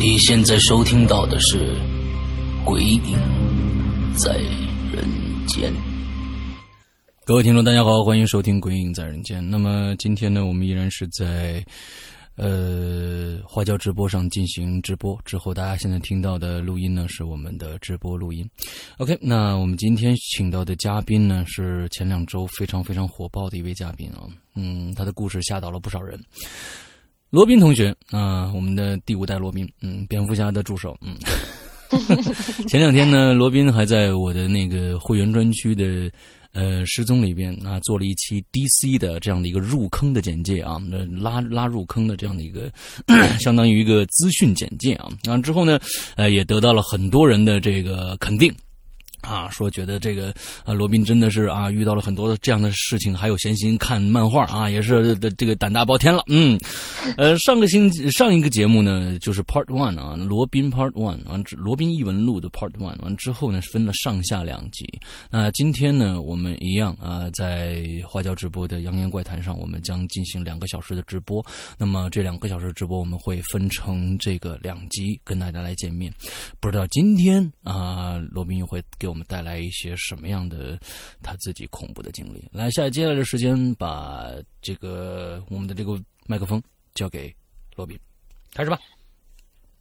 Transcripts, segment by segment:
你现在收听到的是《鬼影在人间》。各位听众，大家好，欢迎收听《鬼影在人间》。那么今天呢，我们依然是在呃花椒直播上进行直播。之后大家现在听到的录音呢，是我们的直播录音。OK，那我们今天请到的嘉宾呢，是前两周非常非常火爆的一位嘉宾啊。嗯，他的故事吓倒了不少人。罗宾同学啊，我们的第五代罗宾，嗯，蝙蝠侠的助手，嗯。前两天呢，罗宾还在我的那个会员专区的呃失踪里边啊，做了一期 DC 的这样的一个入坑的简介啊，拉拉入坑的这样的一个 相当于一个资讯简介啊。然后之后呢，呃，也得到了很多人的这个肯定。啊，说觉得这个啊，罗宾真的是啊，遇到了很多的这样的事情，还有闲心看漫画啊，也是的这个胆大包天了。嗯，呃，上个星期上一个节目呢，就是 Part One 啊，罗宾 Part One 完之，罗宾异闻录的 Part One 完之后呢，分了上下两集。那今天呢，我们一样啊，在花椒直播的扬言怪谈上，我们将进行两个小时的直播。那么这两个小时直播，我们会分成这个两集跟大家来见面。不知道今天啊，罗宾又会给。我们带来一些什么样的他自己恐怖的经历？来，下接下来的时间，把这个我们的这个麦克风交给罗宾，开始吧。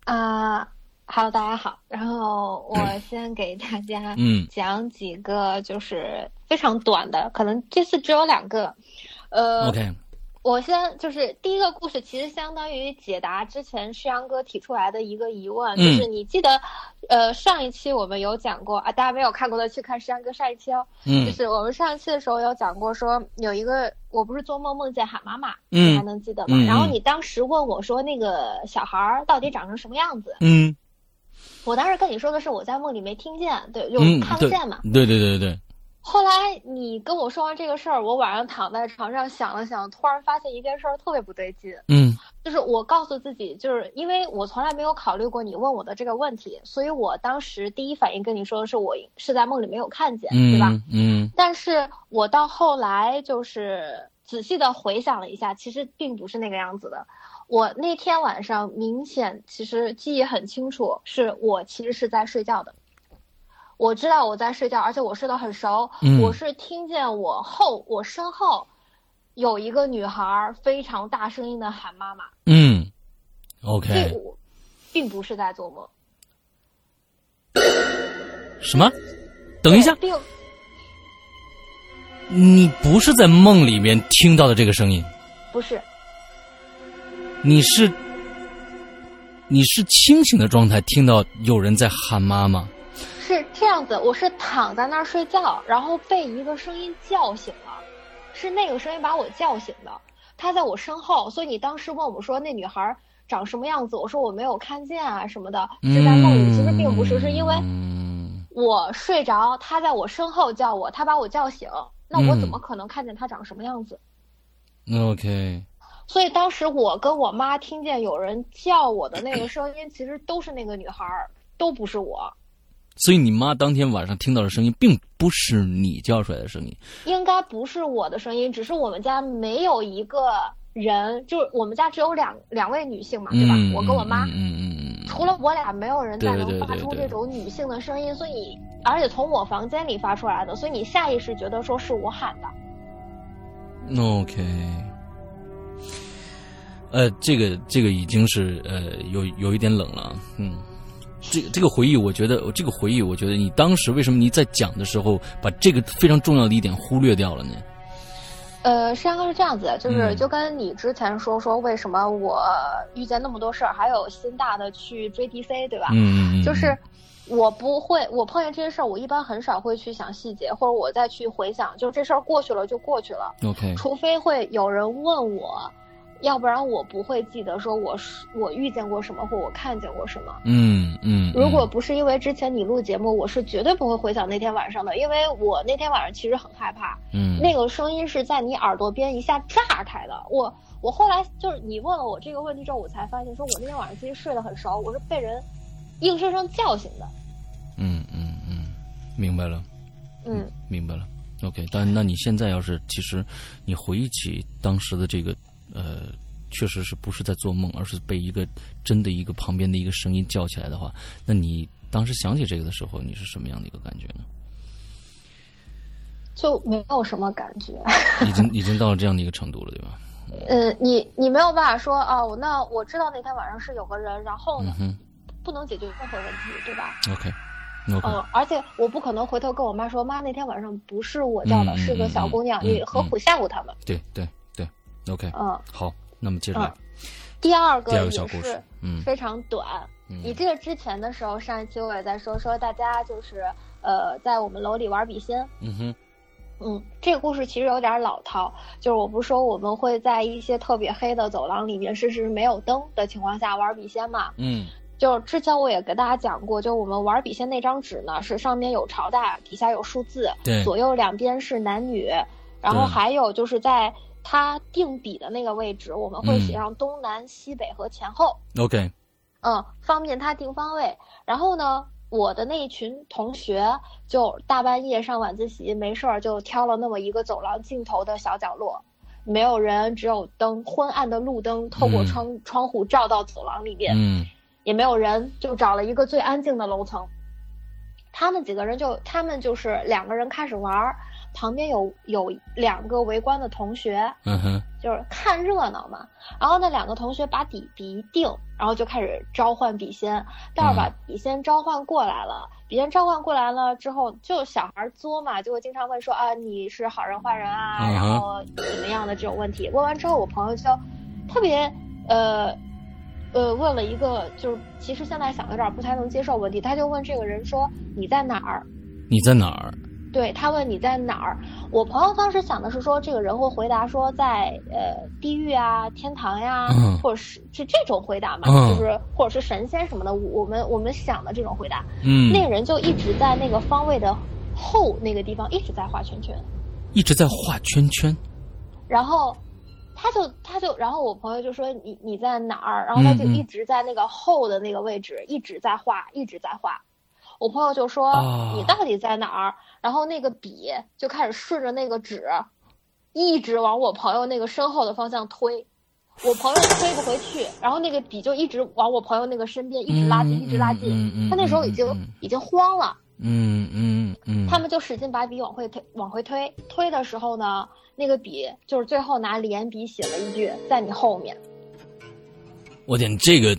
啊，Hello，大家好。然后我先给大家嗯讲几个，就是非常短的，可能这次只有两个。呃，OK。我先就是第一个故事，其实相当于解答之前诗阳哥提出来的一个疑问，就是你记得，呃，上一期我们有讲过啊，大家没有看过的去看诗阳哥上一期哦。嗯。就是我们上一期的时候有讲过，说有一个我不是做梦梦见喊妈妈，你还能记得吗？然后你当时问我说那个小孩儿到底长成什么样子？嗯。我当时跟你说的是我在梦里没听见，对，就看不见嘛。对对对对对。后来你跟我说完这个事儿，我晚上躺在床上想了想，突然发现一件事儿特别不对劲。嗯，就是我告诉自己，就是因为我从来没有考虑过你问我的这个问题，所以我当时第一反应跟你说的是我是在梦里没有看见，对吧？嗯。但是我到后来就是仔细的回想了一下，其实并不是那个样子的。我那天晚上明显其实记忆很清楚，是我其实是在睡觉的。我知道我在睡觉，而且我睡得很熟。我是听见我后我身后有一个女孩非常大声音的喊妈妈。嗯，OK，并不是在做梦。什么？等一下，你不是在梦里面听到的这个声音？不是，你是你是清醒的状态听到有人在喊妈妈。是这样子，我是躺在那儿睡觉，然后被一个声音叫醒了，是那个声音把我叫醒的。他在我身后，所以你当时问我说那女孩长什么样子，我说我没有看见啊什么的，是在梦里。其实并不是，是因为我睡着，他在我身后叫我，他把我叫醒，那我怎么可能看见他长什么样子？OK。所以当时我跟我妈听见有人叫我的那个声音，其实都是那个女孩，都不是我。所以你妈当天晚上听到的声音，并不是你叫出来的声音，应该不是我的声音，只是我们家没有一个人，就是我们家只有两两位女性嘛，对吧？我跟我妈，嗯嗯嗯，除了我俩，没有人再能发出这种女性的声音，所以而且从我房间里发出来的，所以你下意识觉得说是我喊的。OK，呃，这个这个已经是呃有有一点冷了，嗯。这这个回忆，我觉得这个回忆，我觉得你当时为什么你在讲的时候把这个非常重要的一点忽略掉了呢？呃，实际上是这样子，就是嗯就跟你之前说说为什么我遇见那么多事儿，还有心大的去追 DC，对吧？嗯嗯嗯，就是我不会，我碰见这些事儿，我一般很少会去想细节，或者我再去回想，就是这事儿过去了就过去了，OK，除非会有人问我，要不然我不会记得说我是我遇见过什么或我看见过什么。嗯嗯，如果不是因为之前你录节目，我是绝对不会回想那天晚上的，因为我那天晚上其实很害怕，嗯那个声音是在你耳朵边一下炸开的。我我后来就是你问了我这个问题之后，我才发现，说我那天晚上其实睡得很熟，我是被人硬生生叫醒的。嗯嗯嗯，明白了，嗯，明白了。OK，但那你现在要是其实你回忆起当时的这个呃，确实是不是在做梦，而是被一个真的一个旁边的一个声音叫起来的话，那你当时想起这个的时候，你是什么样的一个感觉呢？就没有什么感觉。已经已经到了这样的一个程度了，对吧？嗯，你你没有办法说哦，那我知道那天晚上是有个人，然后呢，嗯不能解决任何问题，对吧？，OK。嗯，而且我不可能回头跟我妈说，妈那天晚上不是我叫的，嗯是个小姑娘，你何苦吓唬他们？对对对，OK，嗯，好，那么接着来，第二个第二个也小故事是，嗯非常短。嗯你这个之前的时候，上一期我也在说说大家就是呃，在我们楼里玩笔仙。嗯哼，嗯，这个故事其实有点老套，就是我不是说我们会在一些特别黑的走廊里面，甚至是没有灯的情况下玩笔仙嘛？嗯就是之前我也给大家讲过，就我们玩笔仙那张纸呢，是上面有朝代，底下有数字，对左右两边是男女，然后还有就是在它定笔的那个位置，我们会嗯写上东南西北和前后。，OK，嗯，方便他定方位。然后呢，我的那一群同学就大半夜上晚自习没事儿，就挑了那么一个走廊尽头的小角落，没有人，只有灯，昏暗的路灯透过嗯窗、窗户照到走廊里边，嗯也没有人，就找了一个最安静的楼层。他们几个人就，他们就是两个人开始玩儿，旁边有有两个围观的同学，嗯哼，就是看热闹嘛。然后那两个同学把笔笔一定，然后就开始召唤笔仙。待会儿把笔仙召唤过来了，笔仙召唤过来了之后，就小孩作嘛，就会经常问说啊，你是好人坏人啊，嗯然后怎么样的这种问题。问完之后，我朋友就特别呃。呃，问了一个就是其实现在想有点不太能接受问题，他就问这个人说你在哪儿？你在哪儿？对他问你在哪儿，我朋友当时想的是说，这个人会回答说在呃地狱啊、天堂呀、嗯或者是是这种回答嘛，嗯就是或者是神仙什么的，我们我们想的这种回答，嗯，那个人就一直在那个方位的后那个地方一直在画圈圈，一直在画圈圈。然后他就他就然后我朋友就说你你在哪儿，然后他就一直在那个后的那个位置一直在画一直在画，我朋友就说、啊。你到底在哪儿？然后那个笔就开始顺着那个纸，一直往我朋友那个身后的方向推。我朋友推不回去，然后那个笔就一直往我朋友那个身边一直拉近，嗯一直拉近。嗯嗯嗯他那时候已经、已经慌了，嗯嗯嗯，他们就使劲把笔往回推，往回推。推的时候呢，那个笔就是最后拿连笔写了一句“在你后面我天，这个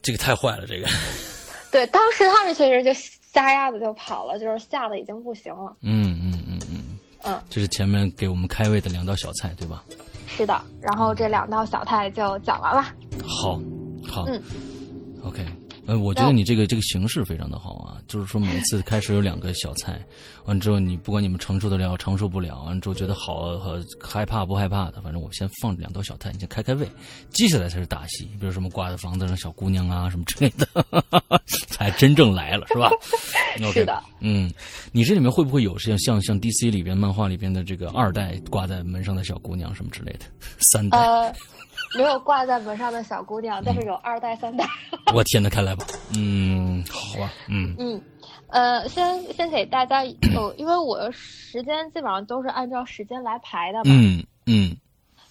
这个太坏了，这个，”。对，当时他们确实就撒丫子就跑了，就是吓得已经不行了。嗯嗯嗯嗯，嗯，这是前面给我们开胃的两道小菜，对吧？是的。然后这两道小菜就讲完了。好，好，嗯，OK，呃，我觉得你这个这个形式非常的好啊，就是说每次开始有两个小菜，完之后你不管你们承受得了承受不了，完之后觉得好和害怕不害怕的，反正我先放两道小菜，你先开开胃，接下来才是大戏，比如什么挂在房子上小姑娘啊什么之类的，才真正来了，是吧是的，嗯，你这里面会不会有像像像 DC 里边漫画里边的这个二代挂在门上的小姑娘什么之类的，三代？呃，没有挂在门上的小姑娘，但是有二代、三代。我天呐，看来吧，嗯，好吧，嗯嗯，呃，先先给大家有，因为我的时间基本上都是按照时间来排的嘛。嗯嗯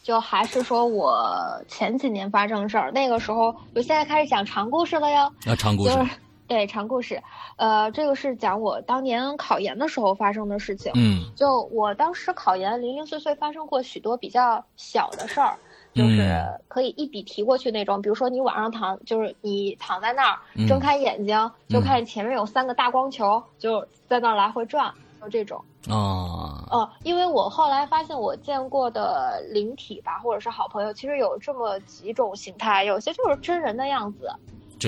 就还是说我前几年发生的事儿，那个时候我现在开始讲长故事了哟。啊，长故事，就是对长故事，呃，这个是讲我当年考研的时候发生的事情。嗯就我当时考研，零零碎碎发生过许多比较小的事儿，就是嗯可以一笔提过去那种。比如说你晚上躺，就是你躺在那儿嗯，睁开眼睛就看见前面有三个大光球，就在那儿来回转。就这种。哦，哦，因为我后来发现我见过的灵体吧，或者是好朋友，其实有这么几种形态，有些就是真人的样子，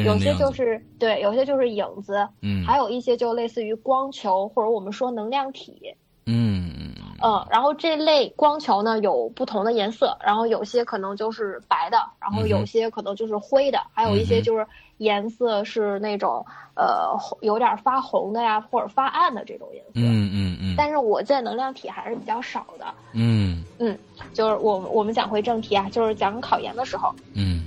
有些就是对，有些就是影子，嗯，还有一些就类似于光球，或者我们说能量体。嗯然后这类光球呢有不同的颜色，然后有些可能就是白的，然后有些可能就是灰的，还有一些就是颜色是那种呃有点发红的呀，或者发暗的这种颜色。嗯嗯嗯。但是我见能量体还是比较少的。嗯嗯，就是我我们讲回正题啊，就是讲考研的时候。嗯。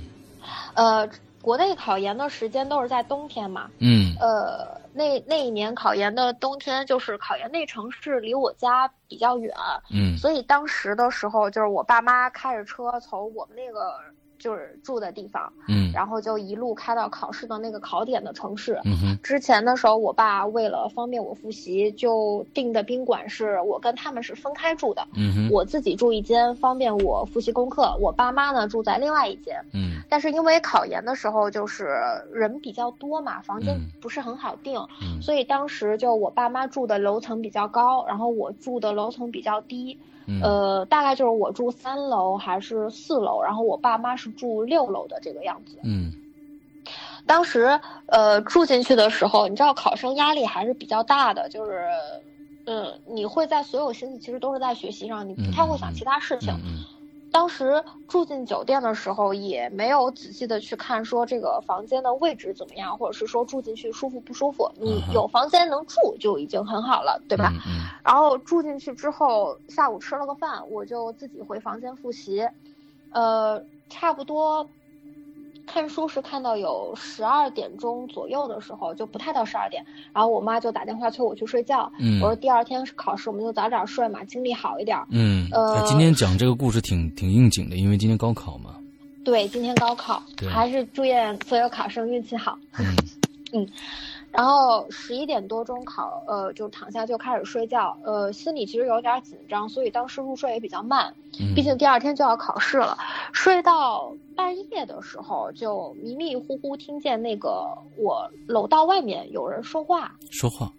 呃，国内考研的时间都是在冬天嘛。嗯。呃。那那一年考研的冬天，就是考研那城市离我家比较远，嗯，所以当时的时候，就是我爸妈开着车从我们那个。就是住的地方，嗯，然后就一路开到考试的那个考点的城市。嗯哼，之前的时候，我爸为了方便我复习，就订的宾馆是我跟他们是分开住的。嗯哼，我自己住一间，方便我复习功课。我爸妈呢住在另外一间。嗯，但是因为考研的时候就是人比较多嘛，房间不是很好订，所以当时就我爸妈住的楼层比较高，然后我住的楼层比较低。呃，大概就是我住三楼还是四楼，然后我爸妈是住六楼的这个样子。嗯，当时呃住进去的时候，你知道考生压力还是比较大的，就是，嗯，你会在所有心思其实都是在学习上，你不太会想其他事情。当时住进酒店的时候，也没有仔细的去看说这个房间的位置怎么样，或者是说住进去舒服不舒服。你有房间能住就已经很好了，对吧？然后住进去之后，下午吃了个饭，我就自己回房间复习，呃，差不多。看书是看到有十二点钟左右的时候，就不太到十二点，然后我妈就打电话催我去睡觉。嗯，我说第二天是考试，我们就早点睡嘛，精力好一点。嗯，呃，今天讲这个故事挺挺应景的，因为今天高考嘛。对，今天高考，还是祝愿所有考生运气好。嗯嗯。然后十一点多钟考，呃，就躺下就开始睡觉，呃，心里其实有点紧张，所以当时入睡也比较慢，毕竟第二天就要考试了。睡到半夜的时候，就迷迷糊糊听见那个我楼道外面有人说话，说话，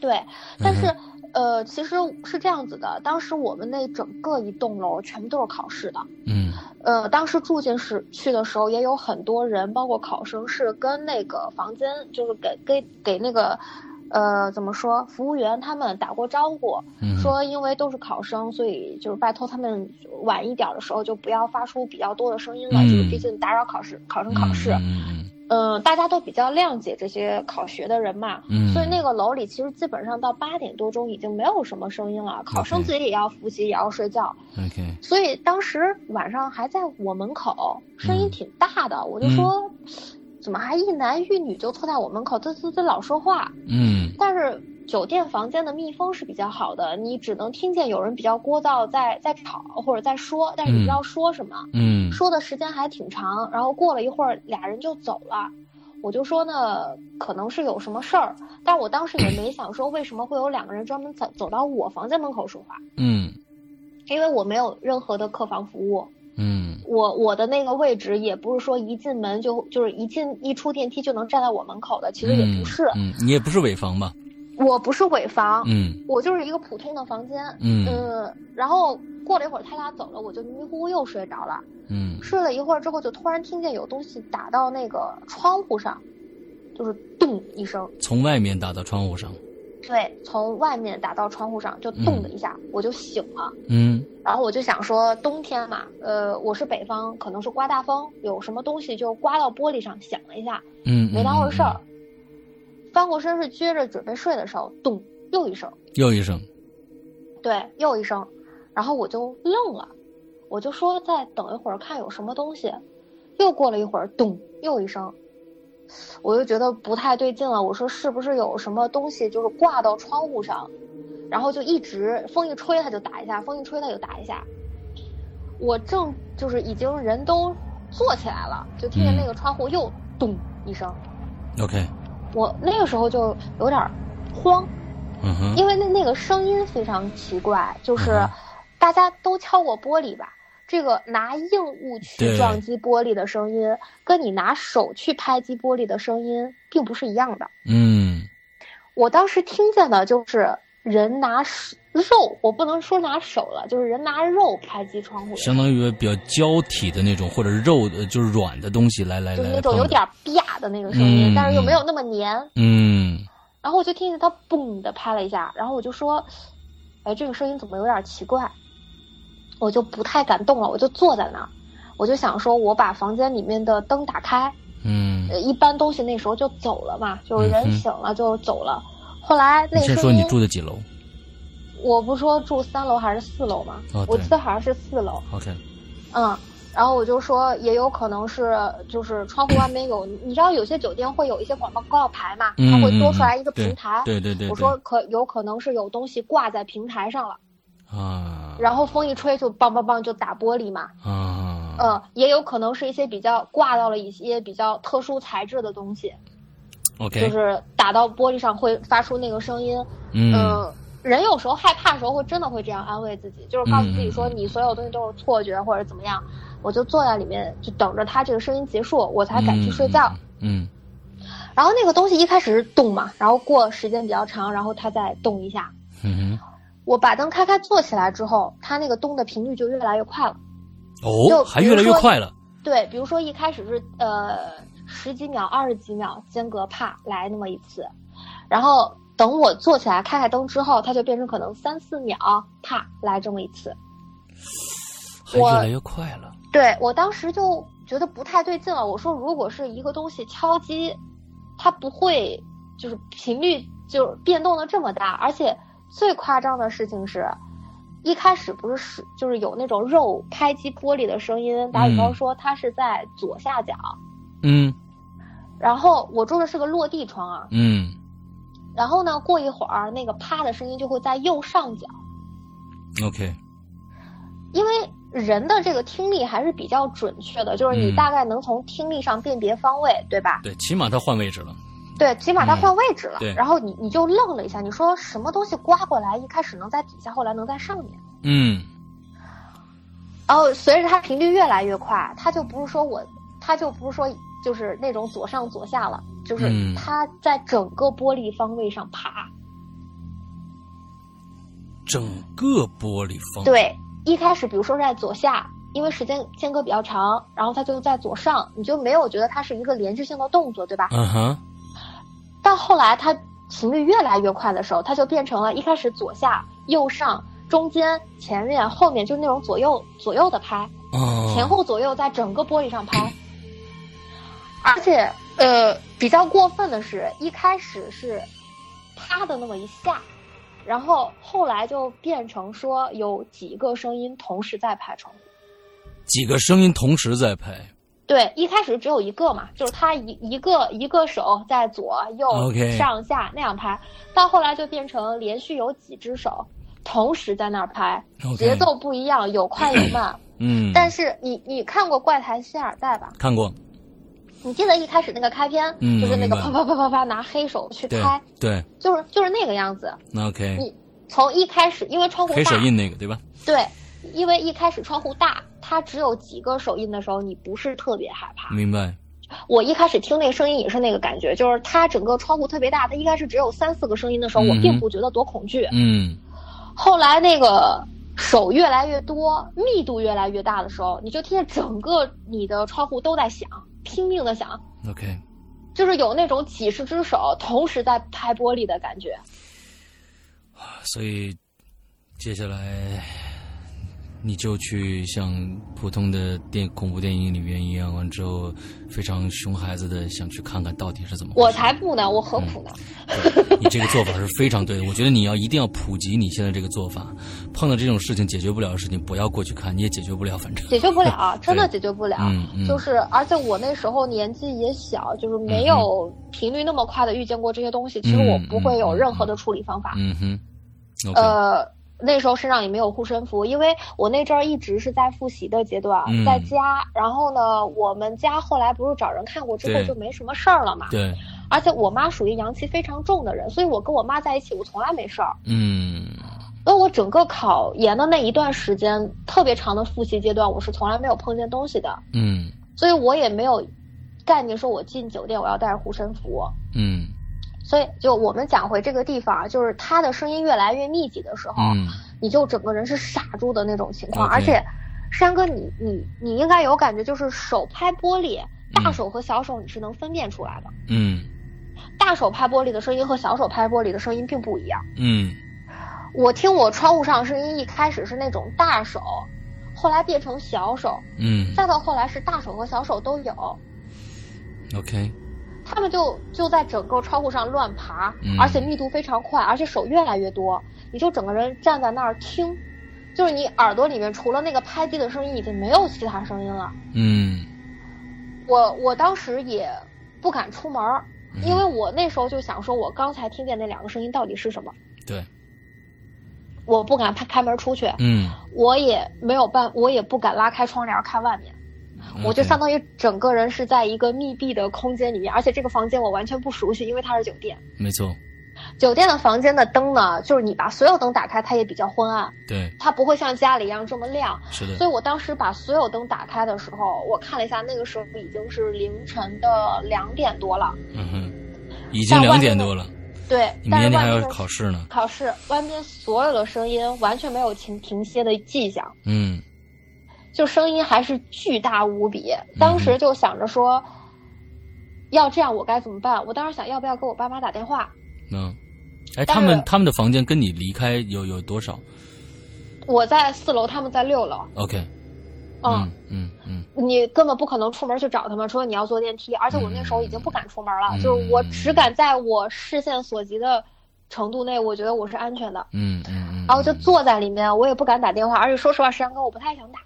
对，但是。呃，其实是这样子的，当时我们那整个一栋楼全部都是考试的，嗯，呃，当时住进时去的时候也有很多人，包括考生是跟那个房间，就是给给给那个，呃，怎么说，服务员他们打过招呼，说因为都是考生，所以就是拜托他们晚一点的时候就不要发出比较多的声音了，就是毕竟打扰考试考生考试。嗯，大家都比较谅解这些考学的人嘛，嗯，所以那个楼里其实基本上到八点多钟已经没有什么声音了，考生自己也要复习，也要睡觉。OK，所以当时晚上还在我门口，声音挺大的，我就说，怎么还一男一女就凑在我门口滋滋滋老说话？嗯，但是。酒店房间的密封是比较好的，你只能听见有人比较聒噪，在在吵或者在说，但是你不知道说什么。嗯，说的时间还挺长，然后过了一会儿，俩人就走了。我就说呢，可能是有什么事儿，但我当时也没 想说为什么会有两个人专门走走到我房间门口说话。嗯，因为我没有任何的客房服务。嗯，我我的那个位置也不是说一进门就就是一进一出电梯就能站在我门口的，其实也不是。嗯，你也不是尾房吧？我不是尾房，嗯，我就是一个普通的房间，嗯，呃，然后过了一会儿他俩走了，我就迷迷糊糊又睡着了，嗯，睡了一会儿之后，就突然听见有东西打到那个窗户上，就是咚一声，从外面打到窗户上，对，从外面打到窗户上就咚的一下，我就醒了，嗯，然后我就想说冬天嘛，呃，我是北方，可能是刮大风，有什么东西就刮到玻璃上响了一下，嗯，没当回事儿。翻过身是撅着准备睡的时候，咚，又一声，又一声，对，又一声，然后我就愣了，我就说再等一会儿看有什么东西，又过了一会儿，咚，又一声，我就觉得不太对劲了，我说是不是有什么东西就是挂到窗户上，然后就一直风一吹它就打一下，风一吹它就打一下，我正就是已经人都坐起来了，就听见那个窗户又咚一声，OK。我那个时候就有点慌，因为那那个声音非常奇怪，就是大家都敲过玻璃吧，这个拿硬物去撞击玻璃的声音，跟你拿手去拍击玻璃的声音并不是一样的。嗯，我当时听见的就是人拿手肉，我不能说拿手了，就是人拿肉拍击窗户，相当于比较胶体的那种或者肉的，就是软的东西来来来，就是那种有点啪的那个声音，但是又没有那么黏。嗯。然后我就听见他嘣的拍了一下，然后我就说：“哎，这个声音怎么有点奇怪？”我就不太敢动了，我就坐在那儿，我就想说，我把房间里面的灯打开。嗯。一般东西那时候就走了嘛，就是人醒了就走了。后来那先说你住的几楼？我不说住三楼还是四楼吗？我记得好像是四楼。OK。嗯，然后我就说，也有可能是就是窗户外面有，你知道有些酒店会有一些广告牌嘛，它会多出来一个平台。对对对。我说可有可能是有东西挂在平台上了。啊。然后风一吹就梆梆梆就打玻璃嘛。啊。嗯，也有可能是一些比较挂到了一些比较特殊材质的东西。OK，就是打到玻璃上会发出那个声音。嗯，人有时候害怕的时候会真的会这样安慰自己，就是告诉自己说你所有东西都是错觉或者怎么样。我就坐在里面就等着它这个声音结束，我才敢去睡觉。嗯。然后那个东西一开始是动嘛，然后过时间比较长，然后它再动一下。嗯哼。我把灯开开坐起来之后，它那个动的频率就越来越快了。哦，还越来越快了。对，比如说一开始是呃。十几秒、二十几秒间隔，啪来那么一次，然后等我坐起来开开灯之后，它就变成可能三四秒，啪来这么一次，越来越快了。对我当时就觉得不太对劲了。我说，如果是一个东西敲击，它不会就是频率就变动的这么大，而且最夸张的事情是，一开始不是是就是有那种肉开击玻璃的声音。打比方说，它是在左下角。嗯，然后我住的是个落地窗啊。嗯，然后呢，过一会儿那个啪的声音就会在右上角。OK。因为人的这个听力还是比较准确的，就是你大概能从听力上辨别方位，对吧？对，起码它换位置了。对，起码它换位置了。对。然后你你就愣了一下，你说什么东西刮过来，一开始能在底下，后来能在上面。嗯。然后随着它频率越来越快，它就不是说我，它就不是说。就是那种左上左下了，就是它在整个玻璃方位上爬，整个玻璃方对，一开始比如说是在左下，因为时间间隔比较长，然后它就在左上，你就没有觉得它是一个连续性的动作，对吧？嗯哼。到后来它频率越来越快的时候，它就变成了一开始左下、右上、中间、前面、后面，就是那种左右左右的拍，前后左右在整个玻璃上拍。而且，呃，比较过分的是，一开始是啪的那么一下，然后后来就变成说有几个声音同时在拍窗户，几个声音同时在拍。对，一开始只有一个嘛，就是他一一个一个手在左右上下那样拍，到后来就变成连续有几只手同时在那儿拍，节奏不一样，有快有慢。嗯。但是你你看过《怪谈希尔代》吧？看过。你记得一开始那个开篇，就是那个啪啪啪啪啪拿黑手去拍，对，就是就是那个样子。OK，你从一开始，因为窗户黑手印那个对吧？对，因为一开始窗户大，它只有几个手印的时候，你不是特别害怕。明白。我一开始听那个声音也是那个感觉，就是它整个窗户特别大，它一开始只有三四个声音的时候，我并不觉得多恐惧。嗯。后来那个手越来越多，密度越来越大的时候，你就听见整个你的窗户都在响。拼命的想，OK，就是有那种几十只手同时在拍玻璃的感觉，所以接下来。你就去像普通的电恐怖电影里面一样，完之后非常熊孩子的想去看看到底是怎么。我才不呢，我何苦呢？你这个做法是非常对的，我觉得你要一定要普及你现在这个做法。碰到这种事情解决不了的事情，不要过去看，你也解决不了，反正解决不了，真的解决不了。嗯就是，而且我那时候年纪也小，就是没有频率那么快的遇见过这些东西。其实我不会有任何的处理方法。嗯哼。呃。那时候身上也没有护身符，因为我那阵儿一直是在复习的阶段，在家。然后呢，我们家后来不是找人看过之后就没什么事儿了嘛。对。而且我妈属于阳气非常重的人，所以我跟我妈在一起，我从来没事儿。嗯。那我整个考研的那一段时间，特别长的复习阶段，我是从来没有碰见东西的。嗯。所以我也没有概念说，我进酒店我要带着护身符。嗯。所以就我们讲回这个地方，就是他的声音越来越密集的时候，嗯你就整个人是傻住的那种情况。而且，山哥你你你应该有感觉，就是手拍玻璃，大嗯手和小手你是能分辨出来的。嗯大手拍玻璃的声音和小手拍玻璃的声音并不一样。嗯我听我窗户上声音一开始是那种大手，后来变成小手，嗯再到后来是大手和小手都有。，OK，他们就就在整个窗户上乱爬，嗯。而且密度非常快，而且手越来越多，你就整个人站在那儿听，就是你耳朵里面除了那个拍击的声音，已经没有其他声音了。嗯。我我当时也不敢出门因为我那时候就想说，我刚才听见那两个声音到底是什么，对，我不敢开开门出去，嗯，我也没有办，我也不敢拉开窗帘看外面。我就相当于整个人是在一个密闭的空间里面，而且这个房间我完全不熟悉，因为它是酒店。没错，酒店的房间的灯呢，就是你把所有灯打开，它也比较昏暗，对，它不会像家里一样这么亮。是的。所以，我当时把所有灯打开的时候，我看了一下，那个时候已经是凌晨的两点多了。嗯哼，已经两点多了，对，明天还要考试呢，考试，外面所有的声音完全没有停停歇的迹象，嗯就声音还是巨大无比。当时就想着说，要这样我该怎么办？我当时想要不要给我爸妈打电话？嗯，哎，他们他们的房间跟你离开有有多少我在四楼，他们在六楼。？OK，嗯，嗯嗯你根本不可能出门去找他们，除非你要坐电梯。而且我那时候已经不敢出门了，嗯就是我只敢在我视线所及的程度内，我觉得我是安全的。嗯嗯嗯，然后就坐在里面，我也不敢打电话，而且说实话，石阳哥我不太想打。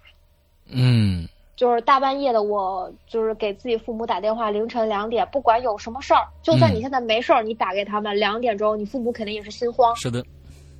嗯就是大半夜的，我就是给自己父母打电话，凌晨两点，不管有什么事儿，就算嗯你现在没事儿，你打给他们，两点钟，你父母肯定也是心慌，是的，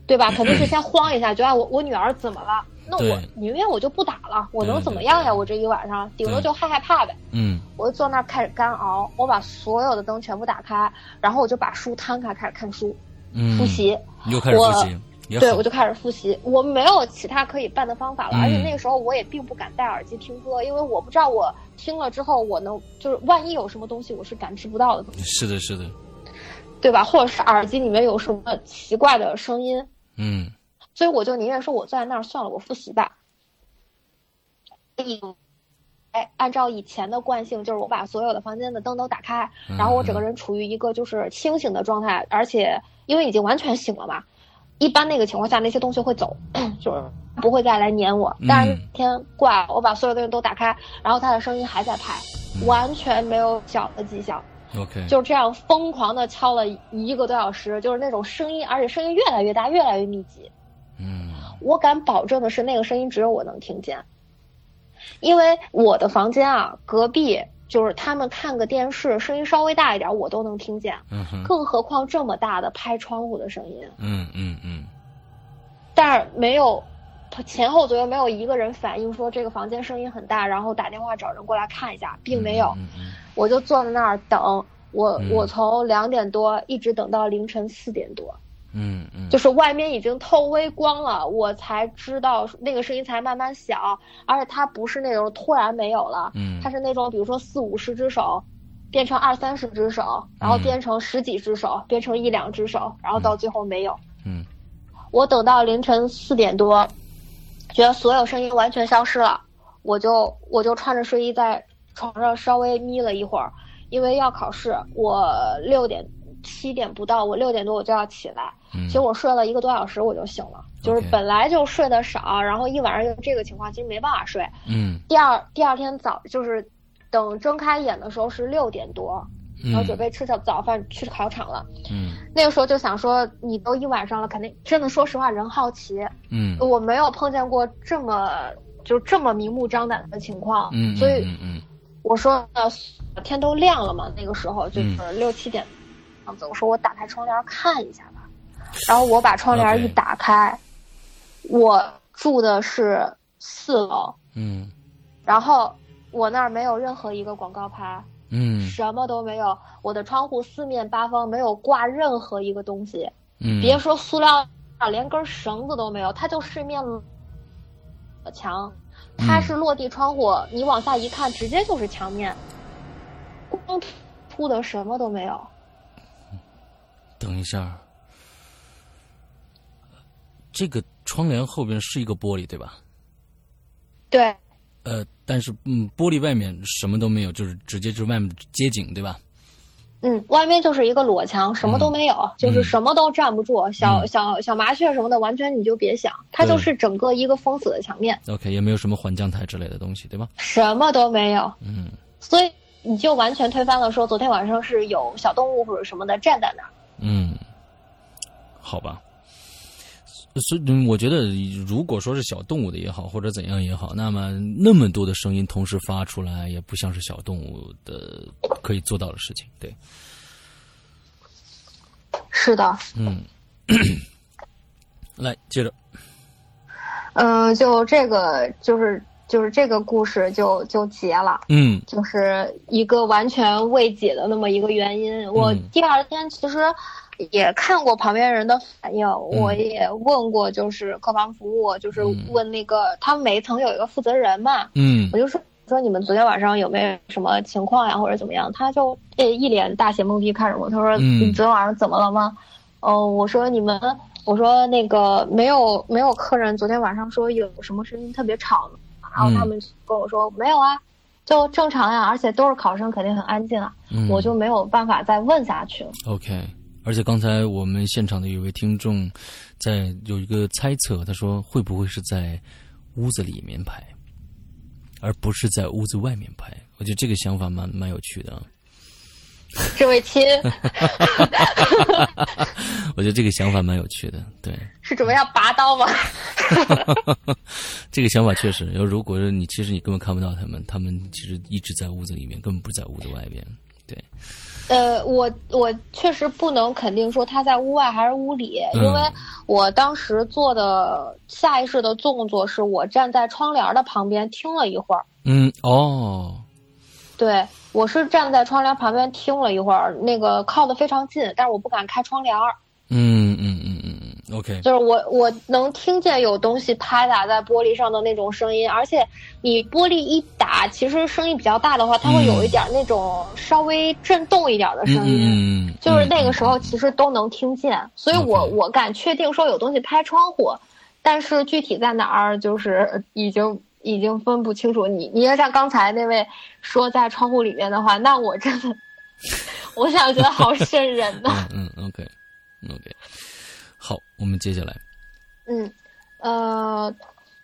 对吧？肯定是先慌一下，觉得哎我我女儿怎么了？那我宁愿我就不打了，我能怎么样呀？我这一晚上顶多就害害怕呗。嗯我就坐那儿开始干熬，我把所有的灯全部打开，然后我就把书摊开开始看书嗯，复习。又开始复习，也对，我就开始复习。我没有其他可以办的方法了，嗯而且那个时候我也并不敢戴耳机听歌，因为我不知道我听了之后我能就是万一有什么东西我是感知不到的，是的，是的，对吧？或者是耳机里面有什么奇怪的声音，嗯所以我就宁愿说我坐在那儿算了，我复习吧。以哎，按照以前的惯性，就是我把所有的房间的灯都打开，嗯然后我整个人处于一个就是清醒的状态，而且因为已经完全醒了嘛，一般那个情况下那些东西会走，就是不会再来黏我。但是嗯那天怪，我把所有的东西都打开，然后它的声音还在拍，嗯完全没有小的迹象，，OK，就这样疯狂的敲了一个多小时，就是那种声音，而且声音越来越大，越来越密集。嗯我敢保证的是，那个声音只有我能听见，因为我的房间啊，隔壁就是他们看个电视，声音稍微大一点，我都能听见，嗯哼，更何况这么大的拍窗户的声音，嗯嗯嗯。但是没有前后左右没有一个人反映说这个房间声音很大，然后打电话找人过来看一下，并没有，嗯嗯。我就坐在那儿等。我嗯。我从两点多一直等到凌晨四点多，嗯嗯，就是外面已经透微光了，我才知道那个声音才慢慢小，而且它不是那种突然没有了，嗯。它是那种比如说四五十只手，变成二三十只手，然后变成十几只手，变成一两只手，然后到最后没有。嗯。我等到凌晨四点多，觉得所有声音完全消失了，我就我就穿着睡衣在床上稍微眯了一会儿，因为要考试，我六点七点不到，我六点多我就要起来。嗯，其实我睡了一个多小时我就醒了，就是本来就睡得少，然后一晚上就这个情况，其实没办法睡。嗯第二第二天早就是等睁开眼的时候是六点多，然后准备吃早早饭去考场了。嗯那个时候就想说，你都一晚上了，肯定真的，说实话，人好奇，嗯我没有碰见过这么就这么明目张胆的情况，嗯，所以我说呃天都亮了嘛，那个时候就是嗯六七点我说我打开窗帘看一下吧，然后我把窗帘一打开，我住的是四楼，嗯。然后我那儿没有任何一个广告牌，嗯什么都没有，我的窗户四面八方没有挂任何一个东西，嗯，别说塑料，连根绳子都没有，它就是一面墙，它是落地窗户，你往下一看，直接就是墙面，光秃的什么都没有。等一下，这个窗帘后边是一个玻璃，对吧？对，呃，但是嗯，玻璃外面什么都没有，就是直接就是外面街景，对吧？嗯，外面就是一个裸墙，什么都没有，就是什么都站不住，小小小麻雀什么的，完全你就别想，它就是整个一个封死的墙面。OK，也没有什么缓降台之类的东西，对吧？什么都没有，嗯所以你就完全推翻了说昨天晚上是有小动物或者什么的站在那儿。嗯，好吧。所以嗯我觉得，如果说是小动物的也好，或者怎样也好，那么那么多的声音同时发出来，也不像是小动物的可以做到的事情。对，是的，嗯，来接着，嗯、就这个就是就是这个故事就就结了。嗯就是一个完全未解的那么一个原因。我第二天其实也看过旁边人的反应，我也问过，就是客房服务，就是问那个他们每一层有一个负责人嘛，嗯我就说说你们昨天晚上有没有什么情况呀，或者怎么样？他就这一脸大写懵逼看着我，他说嗯你昨天晚上怎么了吗？哦，我说你们。我说那个没有没有客人昨天晚上说有什么声音特别吵，然后他们跟我说、没有啊，就正常呀，而且都是考生，肯定很安静啊，嗯，我就没有办法再问下去了。OK。而且刚才我们现场的有一位听众在有一个猜测，他说会不会是在屋子里面拍，而不是在屋子外面拍？我觉得这个想法蛮蛮有趣的啊。这位亲 我觉得这个想法蛮有趣的，对，是准备要拔刀吗？这个想法确实。要如果是你，其实你根本看不到他们，他们其实一直在屋子里面，根本不在屋子外边。对，呃，我我确实不能肯定说他在屋外还是屋里，嗯因为我当时做的下意识的动作是我站在窗帘的旁边听了一会儿。嗯，哦，对，我是站在窗帘旁边听了一会儿，那个靠得非常近，但是我不敢开窗帘儿。嗯嗯嗯嗯嗯，OK，就是我我能听见有东西拍打在玻璃上的那种声音，而且你玻璃一打，其实声音比较大的话，它会有一点那种稍微震动一点的声音，嗯嗯，就是那个时候其实都能听见，所以我我敢确定说有东西拍窗户，但是具体在哪儿，就是已经已经分不清楚。你你要像刚才那位说在窗户里面的话，那我真的，我想觉得好瘆人呐。嗯嗯，OK OK，好，我们接下来，嗯，呃，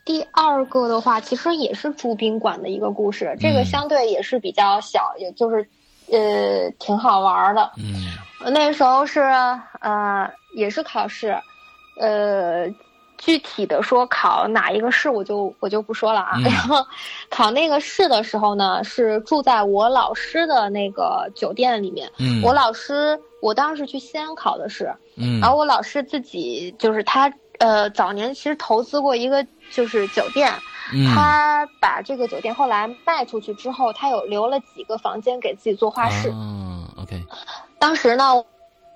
第二个的话，其实也是住宾馆的一个故事，这个嗯相对也是比较小，也就是呃挺好玩儿的。嗯那时候是呃也是考试，呃。具体的说考哪一个市我就我就不说了啊。嗯然后考那个市的时候呢，是住在我老师的那个酒店里面。嗯，我老师我当时去西安考的试，嗯，然后我老师自己就是他呃早年其实投资过一个就是酒店，嗯他把这个酒店后来卖出去之后，他有留了几个房间给自己做画室。啊，OK，当时呢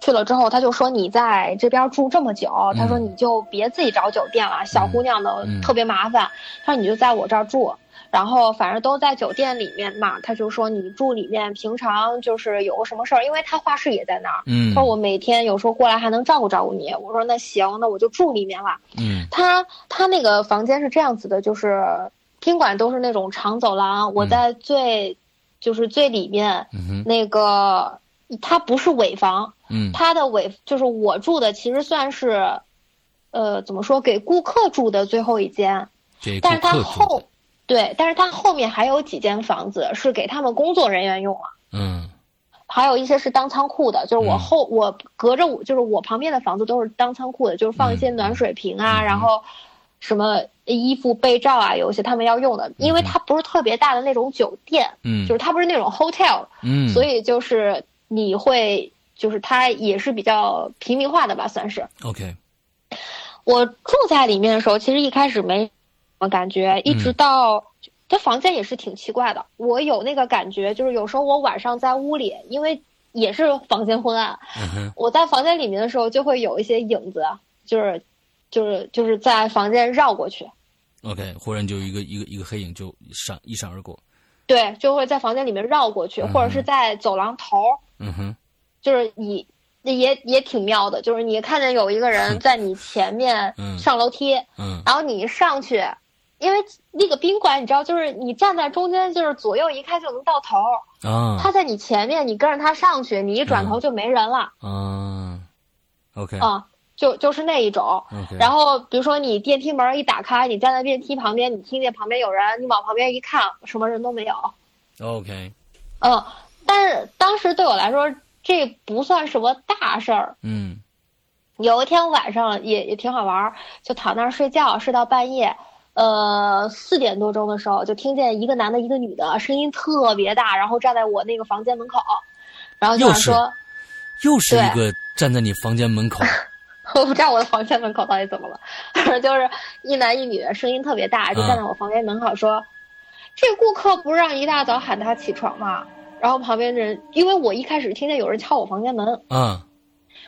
去了之后，他就说你在这边住这么久，他说嗯你就别自己找酒店了，小姑娘的嗯特别麻烦。他说你就在我这儿住。然后反正都在酒店里面嘛，他就说你住里面，平常就是有个什么事儿，因为他画室也在那儿，嗯，他说我每天有时候过来还能照顾照顾你。我说那行，那我就住里面了。嗯他他那个房间是这样子的，就是宾馆都是那种长走廊，我在最就是最里面嗯那个，它不是尾房，嗯。它的尾就是我住的，其实算是，呃，怎么说给顾客住的最后一间，给但是它后的，对，但是它后面还有几间房子是给他们工作人员用啊。嗯。还有一些是当仓库的，就是我嗯。后、我隔着我就是我旁边的房子都是当仓库的，就是放一些嗯暖水瓶啊，嗯然后什么衣服被罩啊，有一些他们要用的，因为它不是特别大的那种酒店，嗯，就是它不是那种 hotel，、嗯，所以就是你会就是它也是比较平民化的吧，算是。OK，我住在里面的时候，其实一开始没什么感觉，一直到这房间也是挺奇怪的。我有那个感觉，就是有时候我晚上在屋里，因为也是房间昏暗，嗯我在房间里面的时候就会有一些影子，就是就是就是在房间绕过去，，OK，忽然就一个一个一个黑影就闪一闪而过，对，就会在房间里面绕过去，嗯或者是在走廊头，嗯哼，就是你也也挺妙的，就是你看见有一个人在你前面嗯。上楼梯，嗯。然后你一上去，因为那个宾馆你知道，就是你站在中间，就是左右一看就能到头。啊。他在你前面，你跟着他上去，你一转头就没人了啊，OK。啊，就就是那一种。然后比如说你电梯门一打开，你站在电梯旁边，你听见旁边有人，你往旁边一看，什么人都没有。OK，嗯，但是当时对我来说，这不算什么大事儿。嗯。有一天晚上也也挺好玩儿，就躺那儿睡觉，睡到半夜，呃四点多钟的时候，就听见一个男的，一个女的，声音特别大，然后站在我那个房间门口，然后就又是想说，又是一个站在你房间门口，我不知道我的房间门口到底怎么了，就是一男一女，声音特别大，就站在我房间门口说：“这顾客不是让一大早喊他起床吗？”然后旁边的人，因为我一开始听见有人敲我房间门，嗯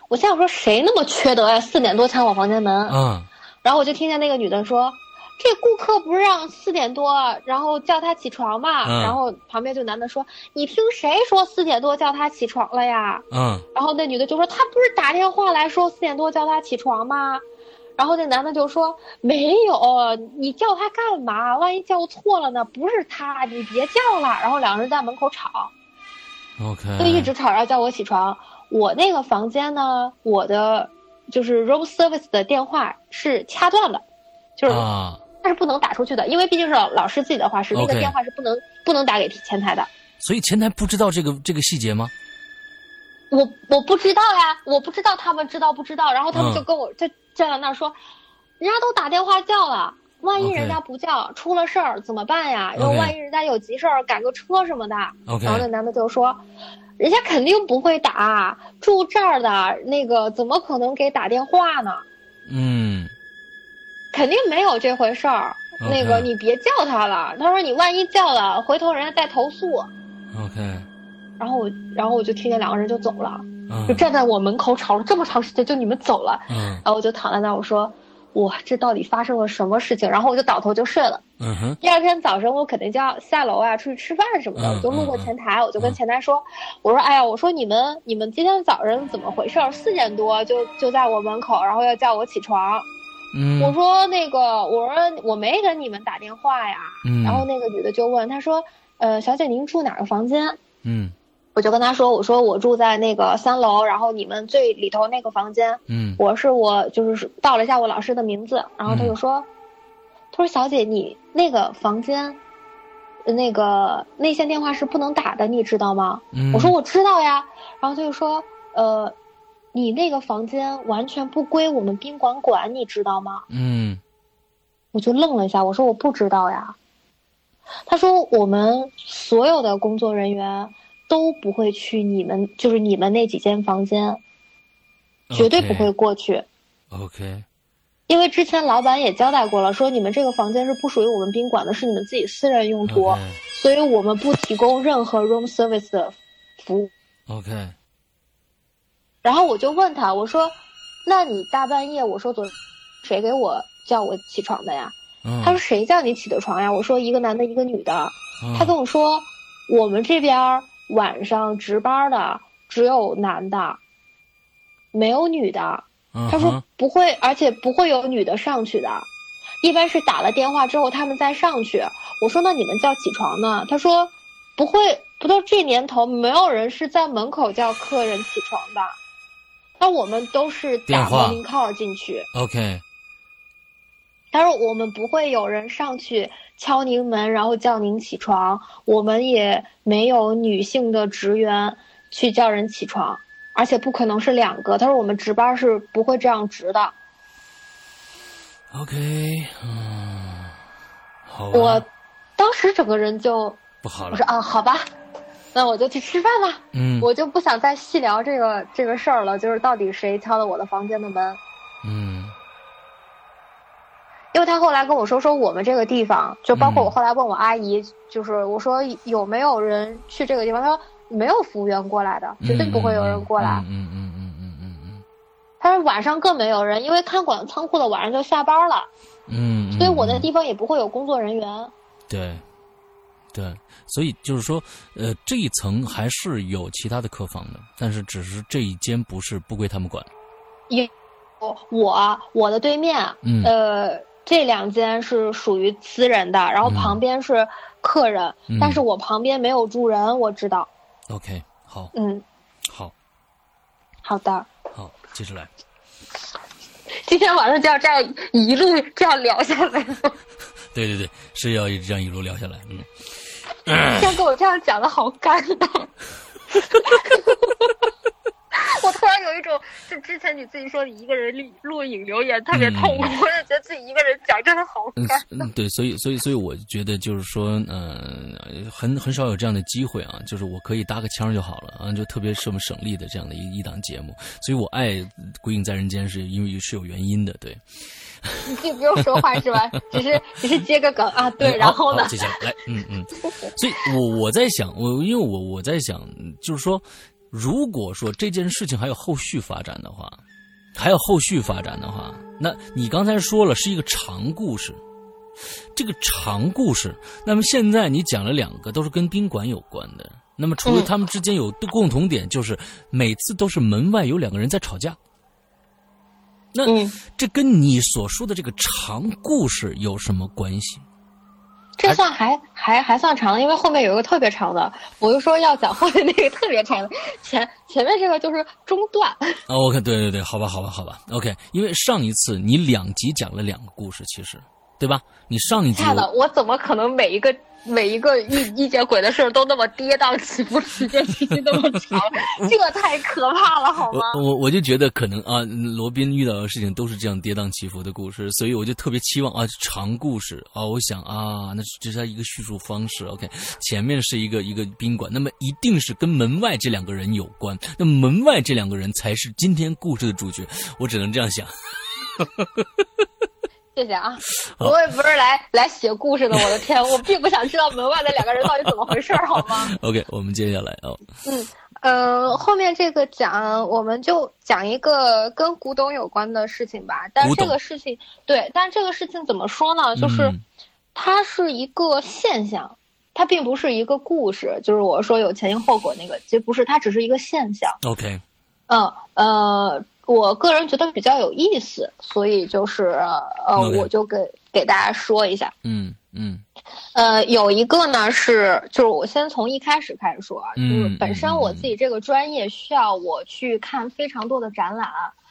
我心想说谁那么缺德呀，四点多敲我房间门。嗯然后我就听见那个女的说：“这顾客不是让四点多，然后叫他起床嘛？”嗯然后旁边就男的说：“你听谁说四点多叫他起床了呀？”嗯然后那女的就说：“他不是打电话来说四点多叫他起床吗？”然后那男的就说：“没有，你叫他干嘛？万一叫错了呢？不是他，你别叫了。”然后两个人在门口吵，OK，就一直吵着叫我起床。我那个房间呢，我的就是 room service 的电话是掐断了，就是啊，它是不能打出去的，因为毕竟是老老师自己的画室，那个电话是不能不能打给前台的。所以前台不知道这个这个细节吗？我我不知道呀，我不知道他们知道不知道，然后他们嗯就跟我就站在那儿说，人家都打电话叫了，万一人家不叫出了事儿怎么办呀？然后万一人家有急事儿赶个车什么的。然后那男的就说，人家肯定不会打，住这儿的那个怎么可能给打电话呢？嗯。肯定没有这回事儿。那个你别叫他了，他说你万一叫了，回头人家再投诉。OK，然后我，然后我就听见两个人就走了，嗯。就站在我门口吵了这么长时间，就你们走了。嗯。然后我就躺在那儿，我说，哇，这到底发生了什么事情？然后我就倒头就睡了。嗯哼第二天早晨我肯定就要下楼啊，出去吃饭什么的，嗯我就路过前台，我就跟前台说，我说，哎呀，我说你们你们今天早上怎么回事？四点多就就在我门口，然后要叫我起床。嗯，我说那个，我说我没给你们打电话呀。嗯然后那个女的就问，她说，呃，小姐您住哪个房间？嗯我就跟他说，我说我住在那个三楼，然后你们最里头那个房间。嗯我是我就是报了一下我老师的名字，然后他就说，他说小姐你那个房间，呃那个内线电话是不能打的，你知道吗？嗯，我说我知道呀，然后他就说，呃，你那个房间完全不归我们宾馆管，你知道吗？嗯我就愣了一下，我说我不知道呀。他说我们所有的工作人员都不会去你们，就是你们那几间房间，绝对不会过去。OK 因为之前老板也交代过了，说你们这个房间是不属于我们宾馆的，是你们自己私人用途所以我们不提供任何 room service 的服务。OK 然后我就问他，我说：“那你大半夜，我说昨谁给我叫我起床的呀？”嗯，他说：“谁叫你起的床呀？”我说：“一个男的，一个女的。”嗯他跟我说：“我们这边儿晚上值班的只有男的，没有女的。”嗯他说不会，而且不会有女的上去的，一般是打了电话之后他们再上去。我说那你们叫起床呢？他说不会，不到这年头，没有人是在门口叫客人起床的。那我们都是打 morning call 进去。OK 他说我们不会有人上去敲您门，然后叫您起床，我们也没有女性的职员去叫人起床，而且不可能是两个。他说我们值班是不会这样值的。OK，嗯，好吧，我当时整个人就不好了我说，啊，好吧，那我就去吃饭吧，嗯我就不想再细聊这个这个事儿了，就是到底谁敲的我的房间的门。嗯因为他后来跟我说，说我们这个地方，就包括嗯我后来问我阿姨，就是我说有没有人去这个地方，他说没有服务员过来的，绝对不会有人过来。嗯嗯嗯嗯嗯嗯他说晚上更没有人，因为看管仓库的晚上就下班了，嗯嗯，所以我的嗯地方也不会有工作人员。对对，所以就是说，呃，这一层还是有其他的客房的，但是只是这一间不是不归他们管。有我我的对面，嗯呃，这两间是属于私人的，然后嗯旁边是客人，嗯但是我旁边没有住人，我知道。OK，好，嗯，好，好的。好，接着来。今天晚上就要这样一路这样聊下来？对对对，是要这样一路聊下来。嗯，现在跟我这样讲的好干呐。我突然有一种，就之前你自己说你一个人录录影留言特别痛苦，我就觉得自己一个人讲真的好嗯对，所以所以所以我觉得就是说，嗯、很很少有这样的机会啊，就是我可以搭个腔就好了啊，就特别是么省力的这样的一一档节目，所以我爱《鬼影在人间》是因为是有原因的，对。你自己不用说话是吧？只是只是接个梗啊，对，嗯然后呢？接下来来，嗯嗯，所以我我在想，我因为我我在想，就是说，如果说这件事情还有后续发展的话，还有后续发展的话，那你刚才说了是一个长故事，这个长故事，那么现在你讲了两个都是跟宾馆有关的，那么除了嗯他们之间有共同点，就是每次都是门外有两个人在吵架。那嗯，这跟你所说的这个长故事有什么关系？这算还还还算长的，因为后面有一个特别长的，我就说要讲后面那个特别长的，前前面这个就是中段。哦，OK，对对对，好吧，好吧，好吧，OK，因为上一次你两集讲了两个故事，其实，对吧？你上一集亲爱的，我怎么可能每一个每一个遇遇见鬼的事儿都那么跌宕起伏，时间期那么长？这太可怕了，好吗？我我我就觉得可能啊，罗宾遇到的事情都是这样跌宕起伏的故事，所以我就特别期望啊长故事啊，我想啊，那这是他一个叙述方式，OK，前面是一个一个宾馆，那么一定是跟门外这两个人有关，那么门外这两个人才是今天故事的主角，我只能这样想。谢谢啊，我也不是来来写故事的，我的天，我并不想知道门外的两个人到底怎么回事儿，好吗？OK，我们接下来哦，嗯，呃，后面这个讲，我们就讲一个跟古董有关的事情吧。但这个事情，对，但这个事情怎么说呢？就是嗯它是一个现象，它并不是一个故事。就是我说有前因后果那个，其实不是，它只是一个现象。OK，嗯呃，我个人觉得比较有意思，所以就是呃我就给给大家说一下。嗯嗯。呃，有一个呢是，就是我先从一开始开始说啊，就是嗯本身我自己这个专业需要我去看非常多的展览，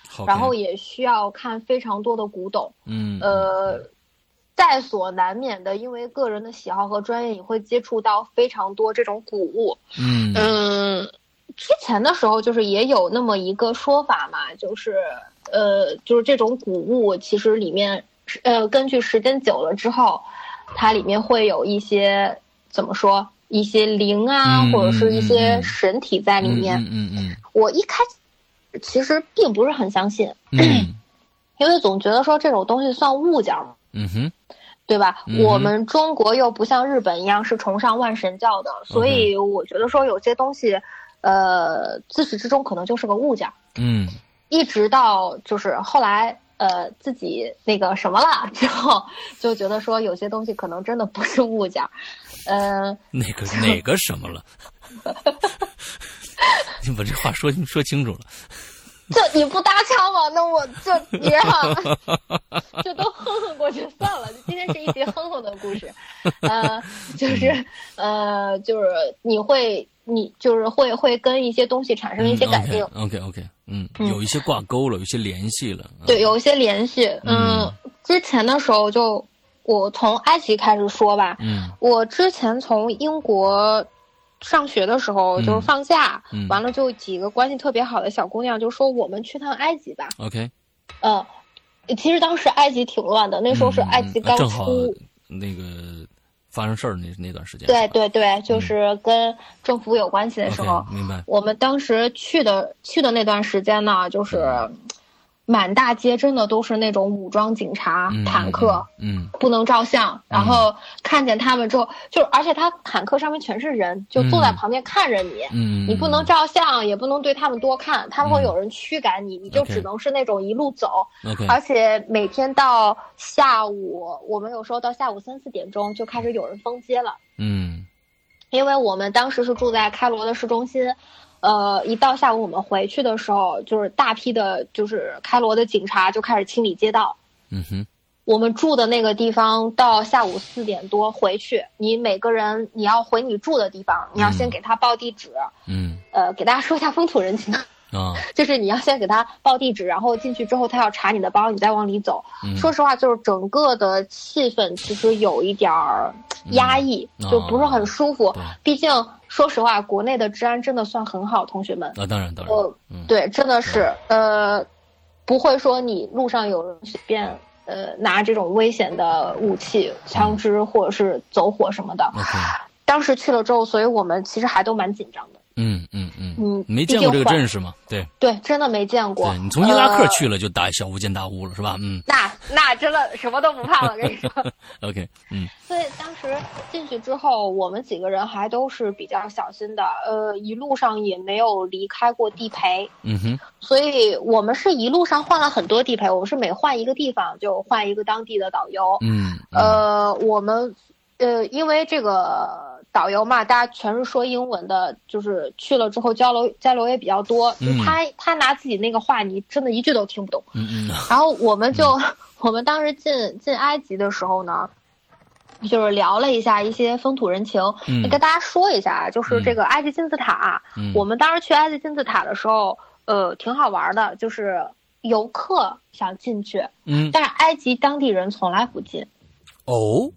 好，然后也需要看非常多的古董，嗯呃，在所难免的，因为个人的喜好和专业，你会接触到非常多这种古物。嗯。嗯，之前的时候就是也有那么一个说法嘛，就是呃，就是这种古物其实里面呃，根据时间久了之后，它里面会有一些怎么说，一些灵啊，嗯或者是一嗯些嗯神体在里面。嗯嗯我一开始其实并不是很相信，嗯 嗯因为总觉得说这种东西算物件嘛。嗯哼对吧？嗯我们中国又不像日本一样是崇尚万神教的，所以我觉得说有些东西，呃，自始至终可能就是个物件。嗯一直到就是后来呃自己那个什么了之后，就觉得说有些东西可能真的不是物件嗯。呃，哪个哪个什么了？你把这话说说清楚了。这你不搭腔吗？那我就别了，就都哼哼过去算了。今天是一集哼哼的故事，呃，就是呃，就是你会，你就是会会跟一些东西产生一些感应，OK OK，嗯，嗯有一些挂钩了，有一些联系了。对，有一些联系。嗯嗯，之前的时候就我从埃及开始说吧，嗯我之前从英国上学的时候，嗯就是放假，嗯完了就几个关系特别好的小姑娘就说我们去趟埃及吧。，OK，嗯，其实当时埃及挺乱的，那时候是埃及刚出，那个发生事儿那那段时间。对对对，就是跟政府有关系的时候。明白。我们当时去的去的那段时间呢，就是满大街真的都是那种武装警察、嗯坦克。嗯不能照相，然后看见他们之后，就而且他坦克上面全是人，就坐在旁边看着你，嗯，你不能照相，也不能对他们多看，他们会嗯。有人驱赶你，你就只能是那种一路走。而且每天到下午，我们有时候到下午三四点钟就开始有人封街了。嗯。因为我们当时是住在开罗的市中心，呃，一到下午我们回去的时候，就是大批的，就是开罗的警察就开始清理街道。嗯哼，我们住的那个地方到下午四点多回去，你每个人你要回你住的地方，你要先给他报地址。嗯呃，给大家说一下风土人情，啊，就是你要先给他报地址，然后进去之后他要查你的包，你再往里走。嗯说实话，就是整个的气氛其实有一点儿压抑，嗯就不是很舒服。对毕竟说实话，国内的治安真的算很好，同学们。那当然当然，呃，嗯对，真的是呃，不会说你路上有人随便呃拿这种危险的武器、枪支或者是走火什么的。当时去了之后，所以我们其实还都蛮紧张的。嗯嗯嗯，嗯，没见过这个阵势吗？对，对，真的没见过。对你从伊拉克呃去了就打小巫见大巫了是吧？嗯那那真的什么都不怕了，跟你说。OK，嗯所以当时进去之后，我们几个人还都是比较小心的，呃，一路上也没有离开过地陪，嗯哼，所以我们是一路上换了很多地陪，我们是每换一个地方就换一个当地的导游，嗯，嗯呃，我们呃，因为这个导游嘛，大家全是说英文的，就是去了之后交流交流也比较多，嗯。他他拿自己那个话，你真的一句都听不懂。嗯嗯。然后我们就，我们当时进进埃及的时候呢，就是聊了一下一些风土人情，嗯跟大家说一下，就是这个埃及金字塔，嗯，我们当时去埃及金字塔的时候，呃，挺好玩的，就是游客想进去，嗯。但是埃及当地人从来不进。哦，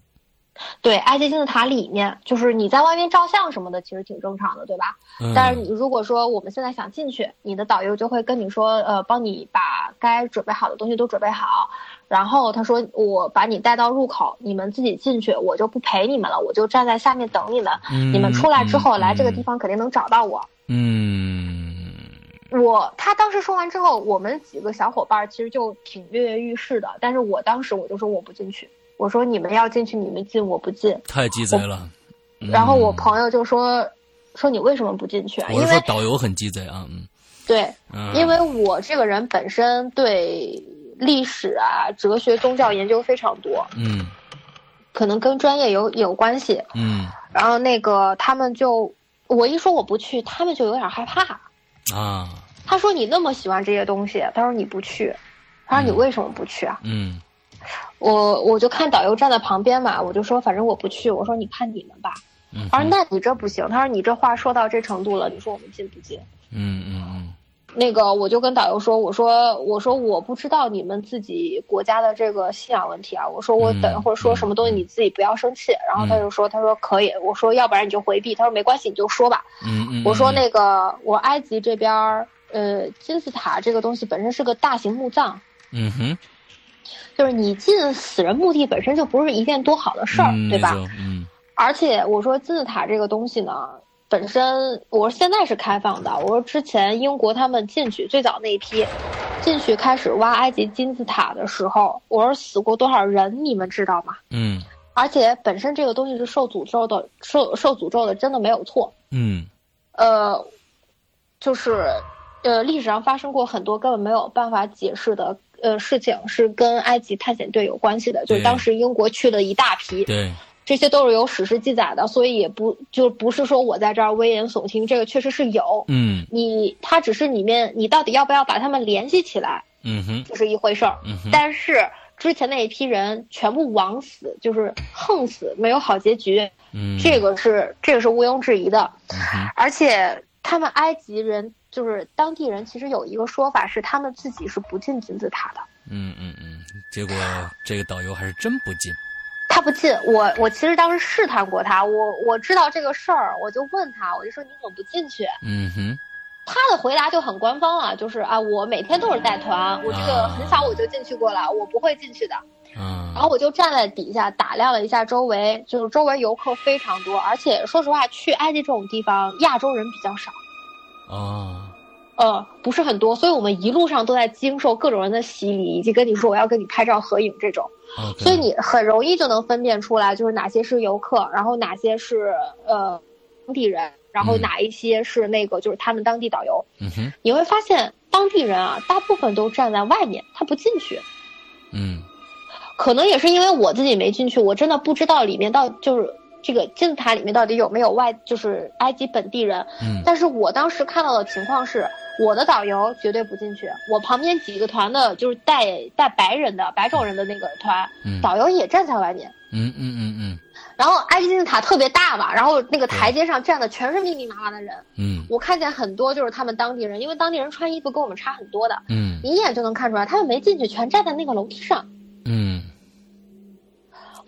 对，埃及金字塔里面，就是你在外面照相什么的，其实挺正常的，对吧？嗯但是你如果说我们现在想进去，你的导游就会跟你说，呃，帮你把该准备好的东西都准备好，然后他说我把你带到入口，你们自己进去，我就不陪你们了，我就站在下面等你们。嗯你们出来之后嗯来这个地方肯定能找到我。嗯我他当时说完之后，我们几个小伙伴其实就挺跃跃欲试的，但是我当时我就说我不进去，我说你们要进去你们进，我不进。太鸡贼了。然后我嗯朋友就说说你为什么不进去啊？因为说导游很鸡贼啊，嗯对，嗯，因为我这个人本身对历史啊、哲学、宗教研究非常多，嗯可能跟专业有有关系。嗯然后那个他们就我一说我不去，他们就有点害怕。啊他说你那么喜欢这些东西，他说你不去，他说你嗯为什么不去啊？嗯我我就看导游站在旁边嘛，我就说反正我不去，我说你看你们吧。嗯，他说那你这不行，他说你这话说到这程度了，你说我们进不进？嗯嗯嗯那个我就跟导游说，我说我说我不知道你们自己国家的这个信仰问题啊，我说我等一会儿说什么东西你自己不要生气。然后他就说，他说可以，我说要不然你就回避，他说没关系你就说吧。嗯嗯，我说那个我埃及这边儿呃金字塔这个东西本身是个大型墓葬，嗯哼，就是你进死人墓地本身就不是一件多好的事儿，嗯对吧？？嗯而且我说金字塔这个东西呢，本身我说现在是开放的。我说之前英国他们进去最早那一批，进去开始挖埃及金字塔的时候，我说死过多少人，你们知道吗？嗯而且本身这个东西是受诅咒的，受受诅咒的，真的没有错。嗯呃，就是呃，历史上发生过很多根本没有办法解释的呃事情，是跟埃及探险队有关系的。就是当时英国去了一大批，对，这些都是有史实记载的，所以也不就不是说我在这儿危言耸听，这个确实是有。嗯你它只是里面你到底要不要把他们联系起来，嗯哼这是一回事儿。嗯哼，但是之前那一批人全部枉死，就是横死，没有好结局，嗯这个是这个是毋庸置疑的。嗯而且他们埃及人就是当地人，其实有一个说法是他们自己是不进金字塔的。嗯嗯嗯，结果这个导游还是真不进。他不进，我我其实当时试探过他，我我知道这个事儿，我就问他，我就说你怎么不进去？嗯哼他的回答就很官方了，就是啊，我每天都是带团，我这个很小我就进去过了，我不会进去的。嗯，然后我就站在底下打量了一下周围，就是周围游客非常多，而且说实话，去埃及这种地方，亚洲人比较少，啊呃，不是很多，所以我们一路上都在经受各种人的洗礼，以及跟你说我要跟你拍照合影这种。所以你很容易就能分辨出来，就是哪些是游客，然后哪些是呃当地人，然后嗯哪一些是那个就是他们当地导游。嗯哼你会发现当地人啊，大部分都站在外面，他不进去。嗯可能也是因为我自己没进去，我真的不知道里面到就是这个金字塔里面到底有没有外，就是埃及本地人。嗯但是我当时看到的情况是，我的导游绝对不进去，我旁边几个团的，就是带带白人的白种人的那个团，嗯导游也站在外面。嗯嗯嗯嗯然后埃及金字塔特别大嘛，然后那个台阶上站的全是密密麻麻的人，嗯我看见很多就是他们当地人，因为当地人穿衣服跟我们差很多的，嗯你一眼就能看出来，他们没进去，全站在那个楼梯上。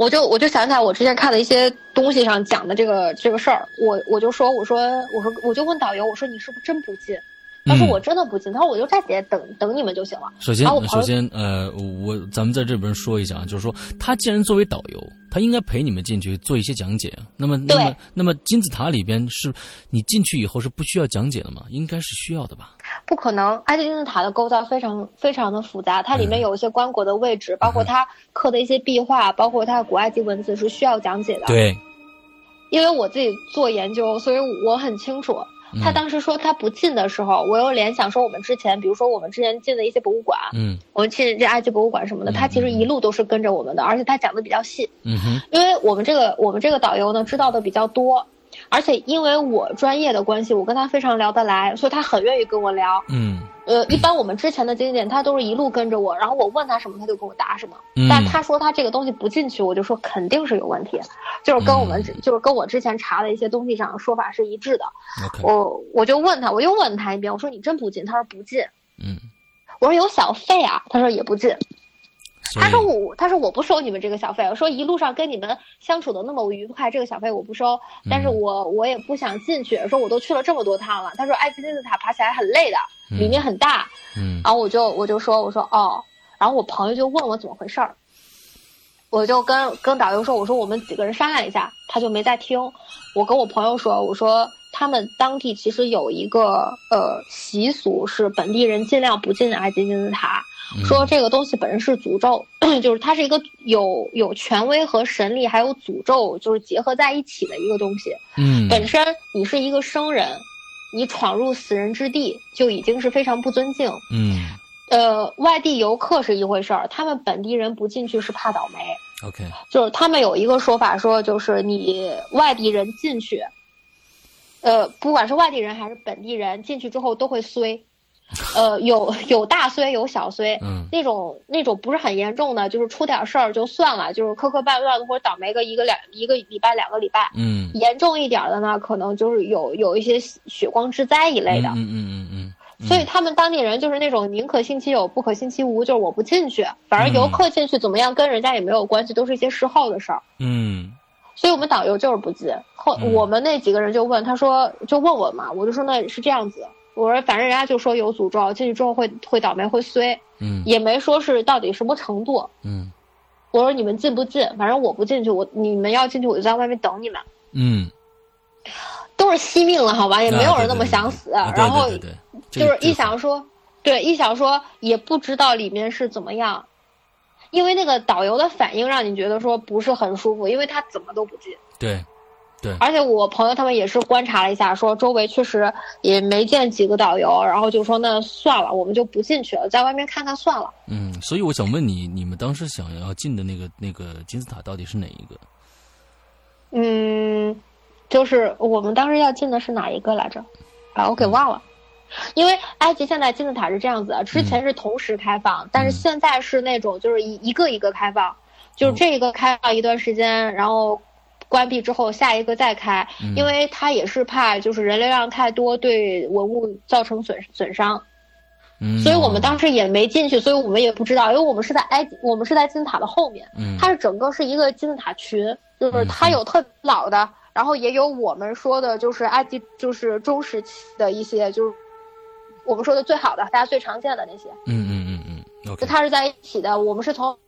我就我就想起来我之前看的一些东西上讲的这个这个事儿，我我就说我说我说我就问导游我说你是不是真不进？他说嗯我真的不进，他说我就站起来等等你们就行了。首先首先，呃，我咱们在这边说一下啊，就是说，他既然作为导游，他应该陪你们进去做一些讲解。那么，那么，那么金字塔里边是，你进去以后是不需要讲解的吗？应该是需要的吧？不可能，埃及金字塔的构造非常非常的复杂，它里面有一些棺椁的位置，包括它刻的一些壁画，包括它的古埃及文字是需要讲解的。，对，因为我自己做研究，所以我很清楚。他嗯当时说他不进的时候，我又联想说我们之前，比如说我们之前进的一些博物馆，嗯。我们去这埃及博物馆什么的，嗯他其实一路都是跟着我们的，而且他讲的比较细。嗯哼，因为我们这个我们这个导游呢知道的比较多，而且因为我专业的关系，我跟他非常聊得来，所以他很愿意跟我聊。嗯呃，一般我们之前的经典，他都是一路跟着我，然后我问他什么，他就给我答什么。嗯，但他说他这个东西不进去，我就说肯定是有问题，就是跟我们、嗯就是跟我之前查的一些东西上说法是一致的。我我就问他，我又问他一遍，我说你真不进？他说不进。嗯，我说有小费啊，他说也不进。他说我，他说我不收你们这个小费。我说一路上跟你们相处的那么愉快，这个小费我不收。但是嗯我我也不想进去。说我都去了这么多趟了。他说埃及金字塔爬起来很累的，里面很大。嗯然后我就我就说我说哦，然后我朋友就问我怎么回事儿，我就跟跟导游说我说我们几个人商量一下，他就没再听。我跟我朋友说我说他们当地其实有一个呃习俗是本地人尽量不进埃及金字塔，嗯说这个东西本身是诅咒，就是它是一个有有权威和神力还有诅咒就是结合在一起的一个东西。嗯本身你是一个生人，你闯入死人之地就已经是非常不尊敬。嗯呃，外地游客是一回事儿，他们本地人不进去是怕倒霉。OK 就是他们有一个说法说，就是你外地人进去，呃，不管是外地人还是本地人进去之后都会衰，呃，有有大衰有小衰。嗯那种那种不是很严重的，就是出点事儿就算了，就是磕磕绊绊的或者倒霉个一个两一个礼拜两个礼拜。嗯严重一点的呢，可能就是有有一些血光之灾一类的。嗯嗯嗯嗯嗯，所以他们当地人就是那种宁可信其有，不可信其无，就是我不进去，反正游客进去怎么样跟人家也没有关系，都是一些事后的事儿。嗯所以我们导游就是不进。后嗯我们那几个人就问他说，就问我嘛，我就说那是这样子。我说反正人家就说有诅咒，进去之后会会倒霉会衰，嗯也没说是到底什么程度。嗯我说你们进不进？反正我不进去，我你们要进去我就在外面等你们。嗯，都是惜命了，好吧，也没有人那么想死。啊对对对然后就是一想说，对，一想说也不知道里面是怎么样，因为那个导游的反应让你觉得说不是很舒服，因为他怎么都不进。对对而且我朋友他们也是观察了一下，说周围确实也没见几个导游，然后就说那算了，我们就不进去了，在外面看看算了。嗯，所以我想问你，你们当时想要进的那个那个金字塔到底是哪一个？嗯，就是我们当时要进的是哪一个来着？啊，我给忘了。因为埃及现在金字塔是这样子的，之前是同时开放，但是现在是那种就是一一个一个开放，就是这个开放一段时间，然后关闭之后下一个再开，嗯。因为它也是怕就是人流量太多对文物造成损损伤，嗯，所以我们当时也没进去，所以我们也不知道，因为我们是在埃及，我们是在金字塔的后面，嗯。它是整个是一个金字塔群，就是它有特老的，然后也有我们说的就是埃及就是中时期的一些，就是我们说的最好的，大家最常见的那些，嗯嗯嗯嗯就它是在一起的。我们是从后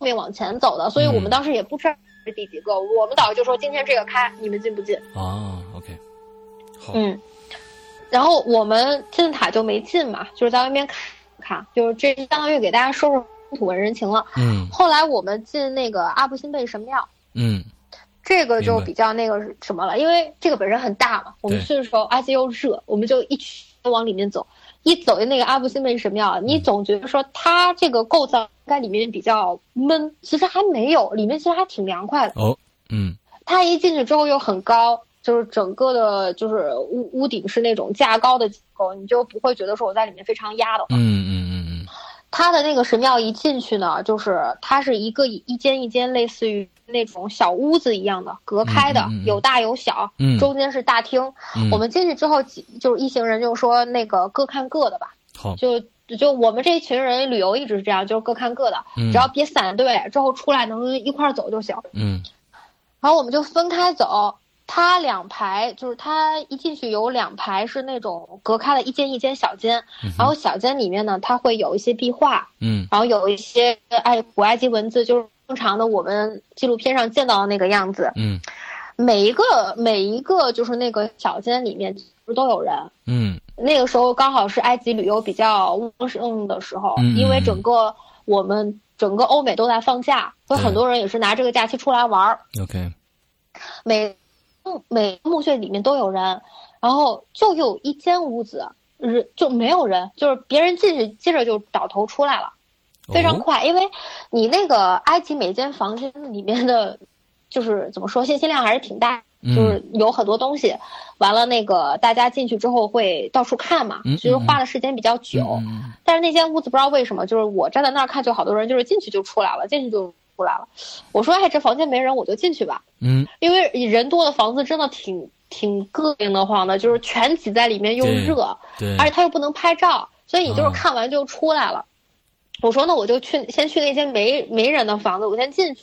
面往前走的，所以我们当时也不知道是第几个。我们导游就说今天这个开，你们进不进？啊，OK，好，嗯，然后我们金字塔就没进嘛，就是在外面看看，就是这相当于给大家说说土文人情了。嗯后来我们进那个阿布辛贝神庙，嗯这个就比较那个什么了，因为这个本身很大嘛，我们去的时候埃及又热，我们就一群往里面走，一走进那个阿布辛贝神庙，你嗯总觉得说它这个构造应该里面比较闷，其实还没有，里面其实还挺凉快的。哦，嗯它它一进去之后又很高，就是整个的，就是屋屋顶是那种架高的结构，你就不会觉得说我在里面非常压的。嗯嗯。它的那个神庙一进去呢，就是它是一个一间一间类似于那种小屋子一样的隔开的，有大有小，中间是大厅。我们进去之后，就是一行人就说那个各看各的吧。就就我们这一群人旅游一直是这样，就是各看各的，只要别散队，之后出来能一块走就行。嗯，然后我们就分开走。它两排就是它一进去有两排是那种隔开了一间一间小间，然后小间里面呢，它会有一些壁画，嗯，然后有一些埃古埃及文字，就是正常的我们纪录片上见到的那个样子，嗯，每一个每一个就是那个小间里面不都有人，嗯，那个时候刚好是埃及旅游比较旺盛的时候，因为整个我们整个欧美都在放假，所以很多人也是拿这个假期出来玩儿，OK，每。每个墓穴里面都有人，然后就有一间屋子人就没有人，就是别人进去接着就倒头出来了，非常快。因为你那个埃及每间房间里面的，就是怎么说信息量还是挺大，就是有很多东西。完了那个大家进去之后会到处看嘛，其实花的时间比较久。但是那间屋子不知道为什么，就是我站在那儿看，就好多人就是进去就出来了，进去就。出来了，我说哎，这房间没人，我就进去吧。嗯，因为人多的房子真的挺挺膈应的慌的，就是全挤在里面又热，对，而且他又不能拍照，所以你就是看完就出来了。我说那我就去先去那间没没人的房子，我先进去，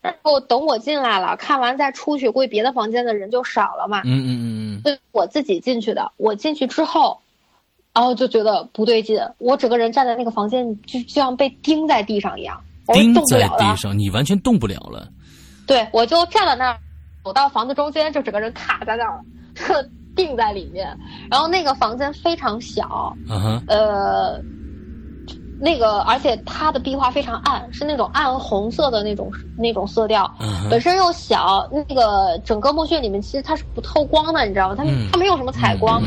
然后等我进来了，看完再出去，估计别的房间的人就少了嘛。嗯嗯嗯嗯，所以我自己进去的，我进去之后，然后就觉得不对劲，我整个人站在那个房间，就就像被钉在地上一样。钉在地上，你完全动不了了。对，我就站在那儿，走到房子中间，就整个人卡在那儿了，定在里面。然后那个房间非常小，呃，那个而且它的壁画非常暗，是那种暗红色的那种那种色调，本身又小。那个整个墓穴里面其实它是不透光的，你知道吗？它它没有什么采光，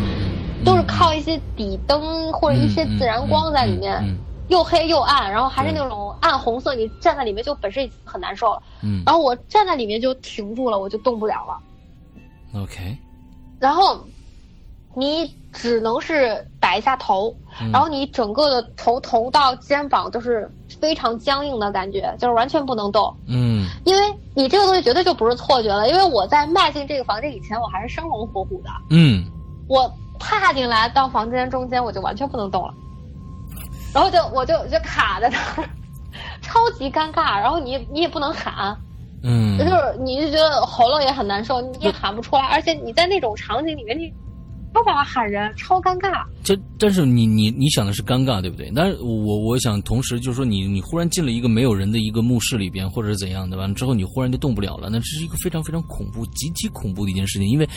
都是靠一些底灯或者一些自然光在里面。又黑又暗，然后还是那种暗红色，你站在里面就本身已经很难受了。嗯，然后我站在里面就停住了，我就动不了了。OK。然后你只能是摆一下头，然后你整个的头头到肩膀都是非常僵硬的感觉，就是完全不能动。嗯，因为你这个东西绝对就不是错觉了，因为我在迈进这个房间以前，我还是生龙活虎的。嗯，我踏进来到房间中间，我就完全不能动了。然后就我就就卡在那儿，超级尴尬。然后你你也不能喊，嗯，就是你就觉得喉咙也很难受，你也喊不出来。而且你在那种场景里面，你。没办法喊人，超尴尬。这但是你你你想的是尴尬，对不对？但是我我想同时就是说，你你忽然进了一个没有人的一个墓室里边，或者是怎样的，完了之后你忽然就动不了了，那这是一个非常非常恐怖、极其恐怖的一件事情，因为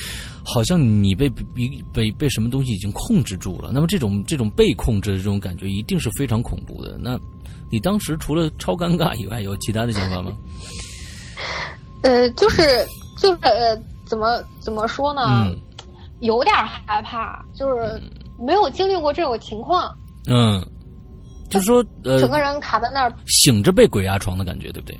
好像你被被被被什么东西已经控制住了。那么这种这种被控制的这种感觉，一定是非常恐怖的。那你当时除了超尴尬以外，有其他的想法吗？呃，就是就是呃，怎么怎么说呢？有点害怕，就是没有经历过这种情况。嗯，就是说，呃，整个人卡在那儿，醒着被鬼压床的感觉，对不对？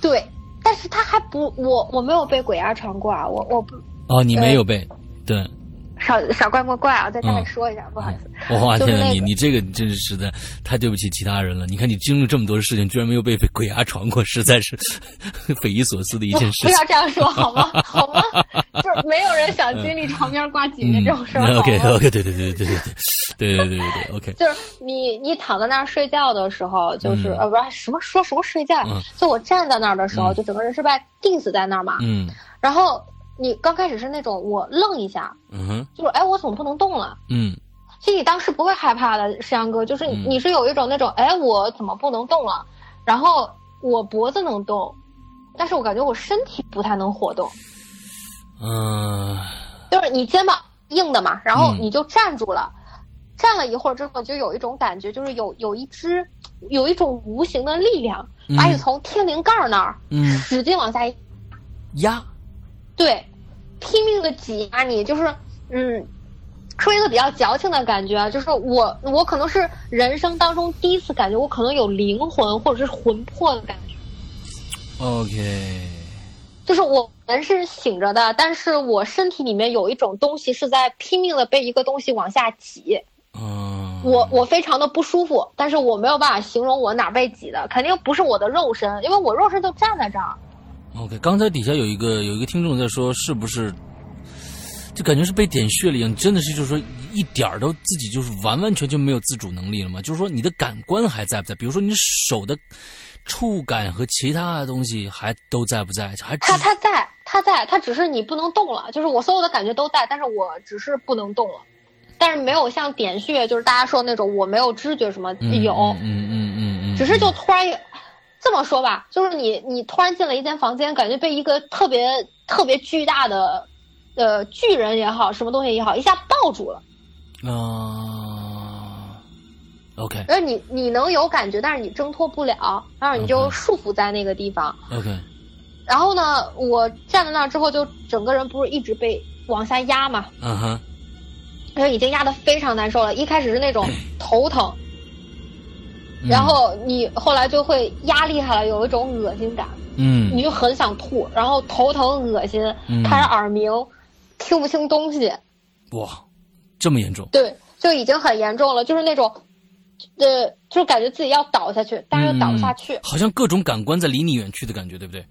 对，但是他还不，我我没有被鬼压床过啊，我我不。哦，你没有被，对。少少怪莫怪啊！再再说一下，不好意思。哇天哪，你你这个真是实在太对不起其他人了。你看你经历这么多的事情，居然没有被被鬼压床过，实在是 匪夷所思的一件事。不要这样说好吗？好吗？就是没有人想经历床边挂姐姐这种事儿。OK OK 对对对对对对对对对对对 OK。就是你你躺在那儿睡觉的时候，就是呃不是什么说什么睡觉，就我站在那儿的时候，就整个人是被定死在那儿嘛。嗯。然后。你刚开始是那种我愣一下，嗯哼，就是哎，我怎么不能动了？嗯，其实你当时不会害怕的，山哥，就是你是有一种那种哎，我怎么不能动了？然后我脖子能动，但是我感觉我身体不太能活动。嗯，就是你肩膀硬的嘛，然后你就站住了，站了一会儿之后，就有一种感觉，就是有有一只有一种无形的力量把你从天灵盖那儿使劲往下压。对，拼命的挤压你，就是，嗯，说一个比较矫情的感觉，就是我，我可能是人生当中第一次感觉，我可能有灵魂或者是魂魄的感觉。OK，就是我人是醒着的，但是我身体里面有一种东西是在拼命的被一个东西往下挤。嗯，我我非常的不舒服，但是我没有办法形容我哪被挤的，肯定不是我的肉身，因为我肉身就站在这儿。OK，刚才底下有一个有一个听众在说，是不是就感觉是被点穴了一样？真的是就是说一点儿都自己就是完完全全没有自主能力了吗？就是说你的感官还在不在？比如说你手的触感和其他的东西还都在不在？还他他在，他在，他只是你不能动了，就是我所有的感觉都在，但是我只是不能动了。但是没有像点穴，就是大家说那种我没有知觉什么、嗯有，嗯嗯嗯嗯，只是就突然这么说吧，就是你你突然进了一间房间，感觉被一个特别特别巨大的呃巨人也好，什么东西也好，一下抱住了。啊，OK 那你你能有感觉，但是你挣脱不了，然后你就束缚在那个地方。OK，然后呢，我站在那儿之后，就整个人不是一直被往下压嘛，嗯哼，因为已经压得非常难受了。一开始是那种头疼，嗯然后你后来就会压厉害了，有一种恶心感，嗯你就很想吐，然后头疼恶心，嗯开始耳鸣，听不清东西，哇，这么严重？对，就已经很严重了，就是那种，呃，就是感觉自己要倒下去，但是又倒不下去，嗯好像各种感官在离你远去的感觉，对不对？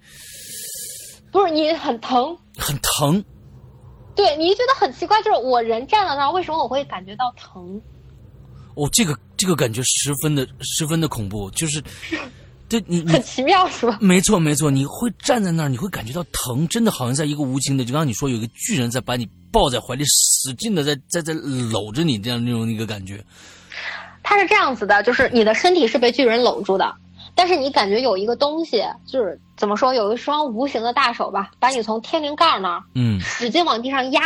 不是你很疼。很疼。对你觉得很奇怪，就是我人站在那儿，为什么我会感觉到疼？哦，这个这个感觉十分的十分的恐怖，就是，对你你很奇妙是吧？没错没错，你会站在那儿，你会感觉到疼，真的好像在一个无情的，就刚刚你说有一个巨人在把你抱在怀里，使劲的在在在搂着你，这样那种一个感觉。它是这样子的，就是你的身体是被巨人搂住的，但是你感觉有一个东西，就是怎么说，有一双无形的大手吧，把你从天灵盖那儿嗯使劲往地上压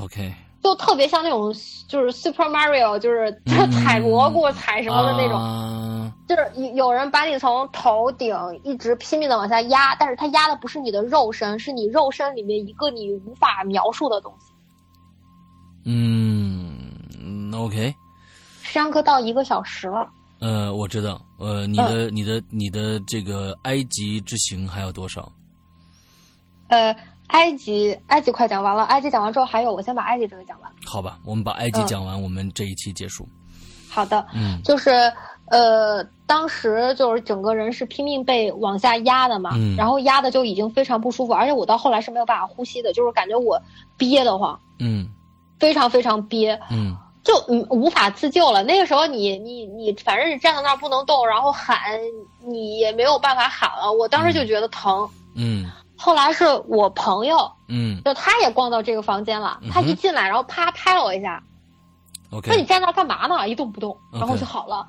，，OK，就特别像那种就是 Super Mario，就是就嗯 采蘑菇、采什么的那种，啊就是有有人把你从头顶一直拼命的往下压，但是他压的不是你的肉身，是你肉身里面一个你无法描述的东西。嗯嗯，OK，上课到一个小时了，呃，我知道，呃，你的、你的你的这个埃及之行还有多少？呃，埃及埃及快讲完了，埃及讲完之后还有，我先把埃及这个讲完。好吧，我们把埃及嗯讲完，我们这一期结束。好的，嗯就是呃，当时就是整个人是拼命被往下压的嘛，嗯然后压的就已经非常不舒服，而且我到后来是没有办法呼吸的，就是感觉我憋得慌，嗯非常非常憋，嗯就嗯无法自救了。那个时候你你你，反正你站在那儿不能动，然后喊你也没有办法喊了。我当时就觉得疼。嗯后来是我朋友，嗯就他也逛到这个房间了，嗯他一进来，然后啪拍了我一下，，OK，说你站那儿干嘛呢？一动不动，然后就好了。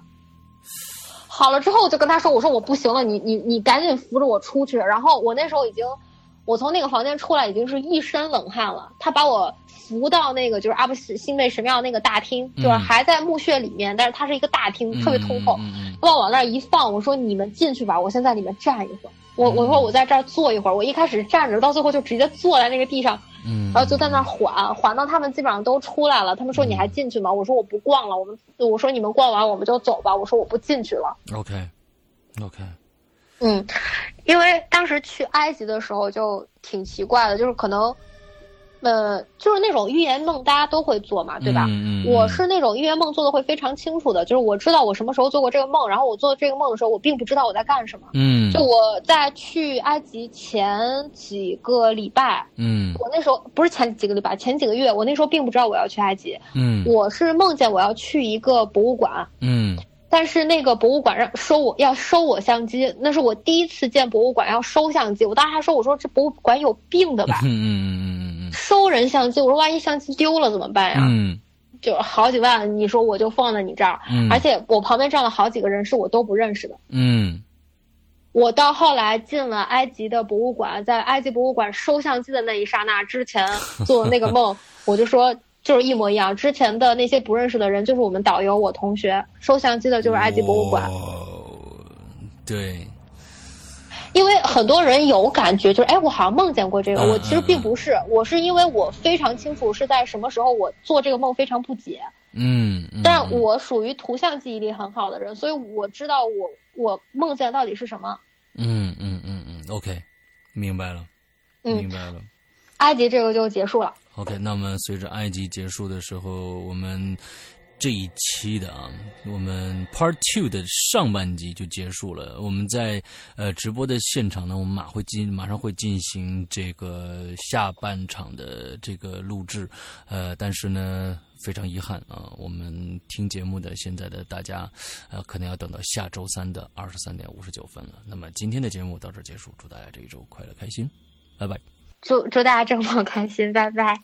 好了之后，我就跟他说：“我说我不行了，你你你赶紧扶着我出去。”然后我那时候已经，我从那个房间出来已经是一身冷汗了。他把我扶到那个就是阿布辛贝神庙那个大厅，就是嗯还在墓穴里面，但是它是一个大厅，特别通透。我往那儿一放，我说你们进去吧，我先在里面站一会儿。我嗯我说我在这儿坐一会儿。我一开始站着，到最后就直接坐在那个地上，嗯，然后就在那儿缓缓到他们基本上都出来了。他们说你还进去吗？我说我不逛了，我们我说你们逛完我们就走吧。我说我不进去了。OK OK，嗯，因为当时去埃及的时候就挺奇怪的，就是可能，呃，就是那种预言梦大家都会做嘛，对吧？嗯嗯，我是那种预言梦做的会非常清楚的，就是我知道我什么时候做过这个梦，然后我做这个梦的时候，我并不知道我在干什么。嗯。就我在去埃及前几个礼拜，嗯。我那时候不是前几个礼拜，前几个月，我那时候并不知道我要去埃及，嗯。我是梦见我要去一个博物馆，嗯。但是那个博物馆让收我要收我相机，那是我第一次见博物馆要收相机，我当时还说我说这博物馆有病的吧，嗯嗯嗯收人相机，我说万一相机丢了怎么办呀？嗯就好几万，你说我就放在你这儿，嗯，而且我旁边站了好几个人是我都不认识的。嗯我到后来进了埃及的博物馆，在埃及博物馆收相机的那一刹那之前做的那个梦，我就说就是一模一样。之前的那些不认识的人就是我们导游、我同学，收相机的就是埃及博物馆。哦对，因为很多人有感觉，就是哎，我好像梦见过这个，嗯我其实并不是，我是因为我非常清楚是在什么时候我做这个梦非常不解，嗯，嗯但我属于图像记忆力很好的人，所以我知道我我梦见到底是什么。嗯嗯嗯嗯，OK，明白了。明白了。埃及这个就结束了。OK，那么随着埃及结束的时候，我们。这一期的啊，我们 Part Two 的上半集就结束了。我们在呃直播的现场呢，我们马会进马上会进行这个下半场的这个录制，呃，但是呢非常遗憾啊，我们听节目的现在的大家呃可能要等到下周三的二十三点五十九分了。那么今天的节目到这结束，祝大家这一周快乐开心，拜拜。祝祝大家周末开心，拜拜。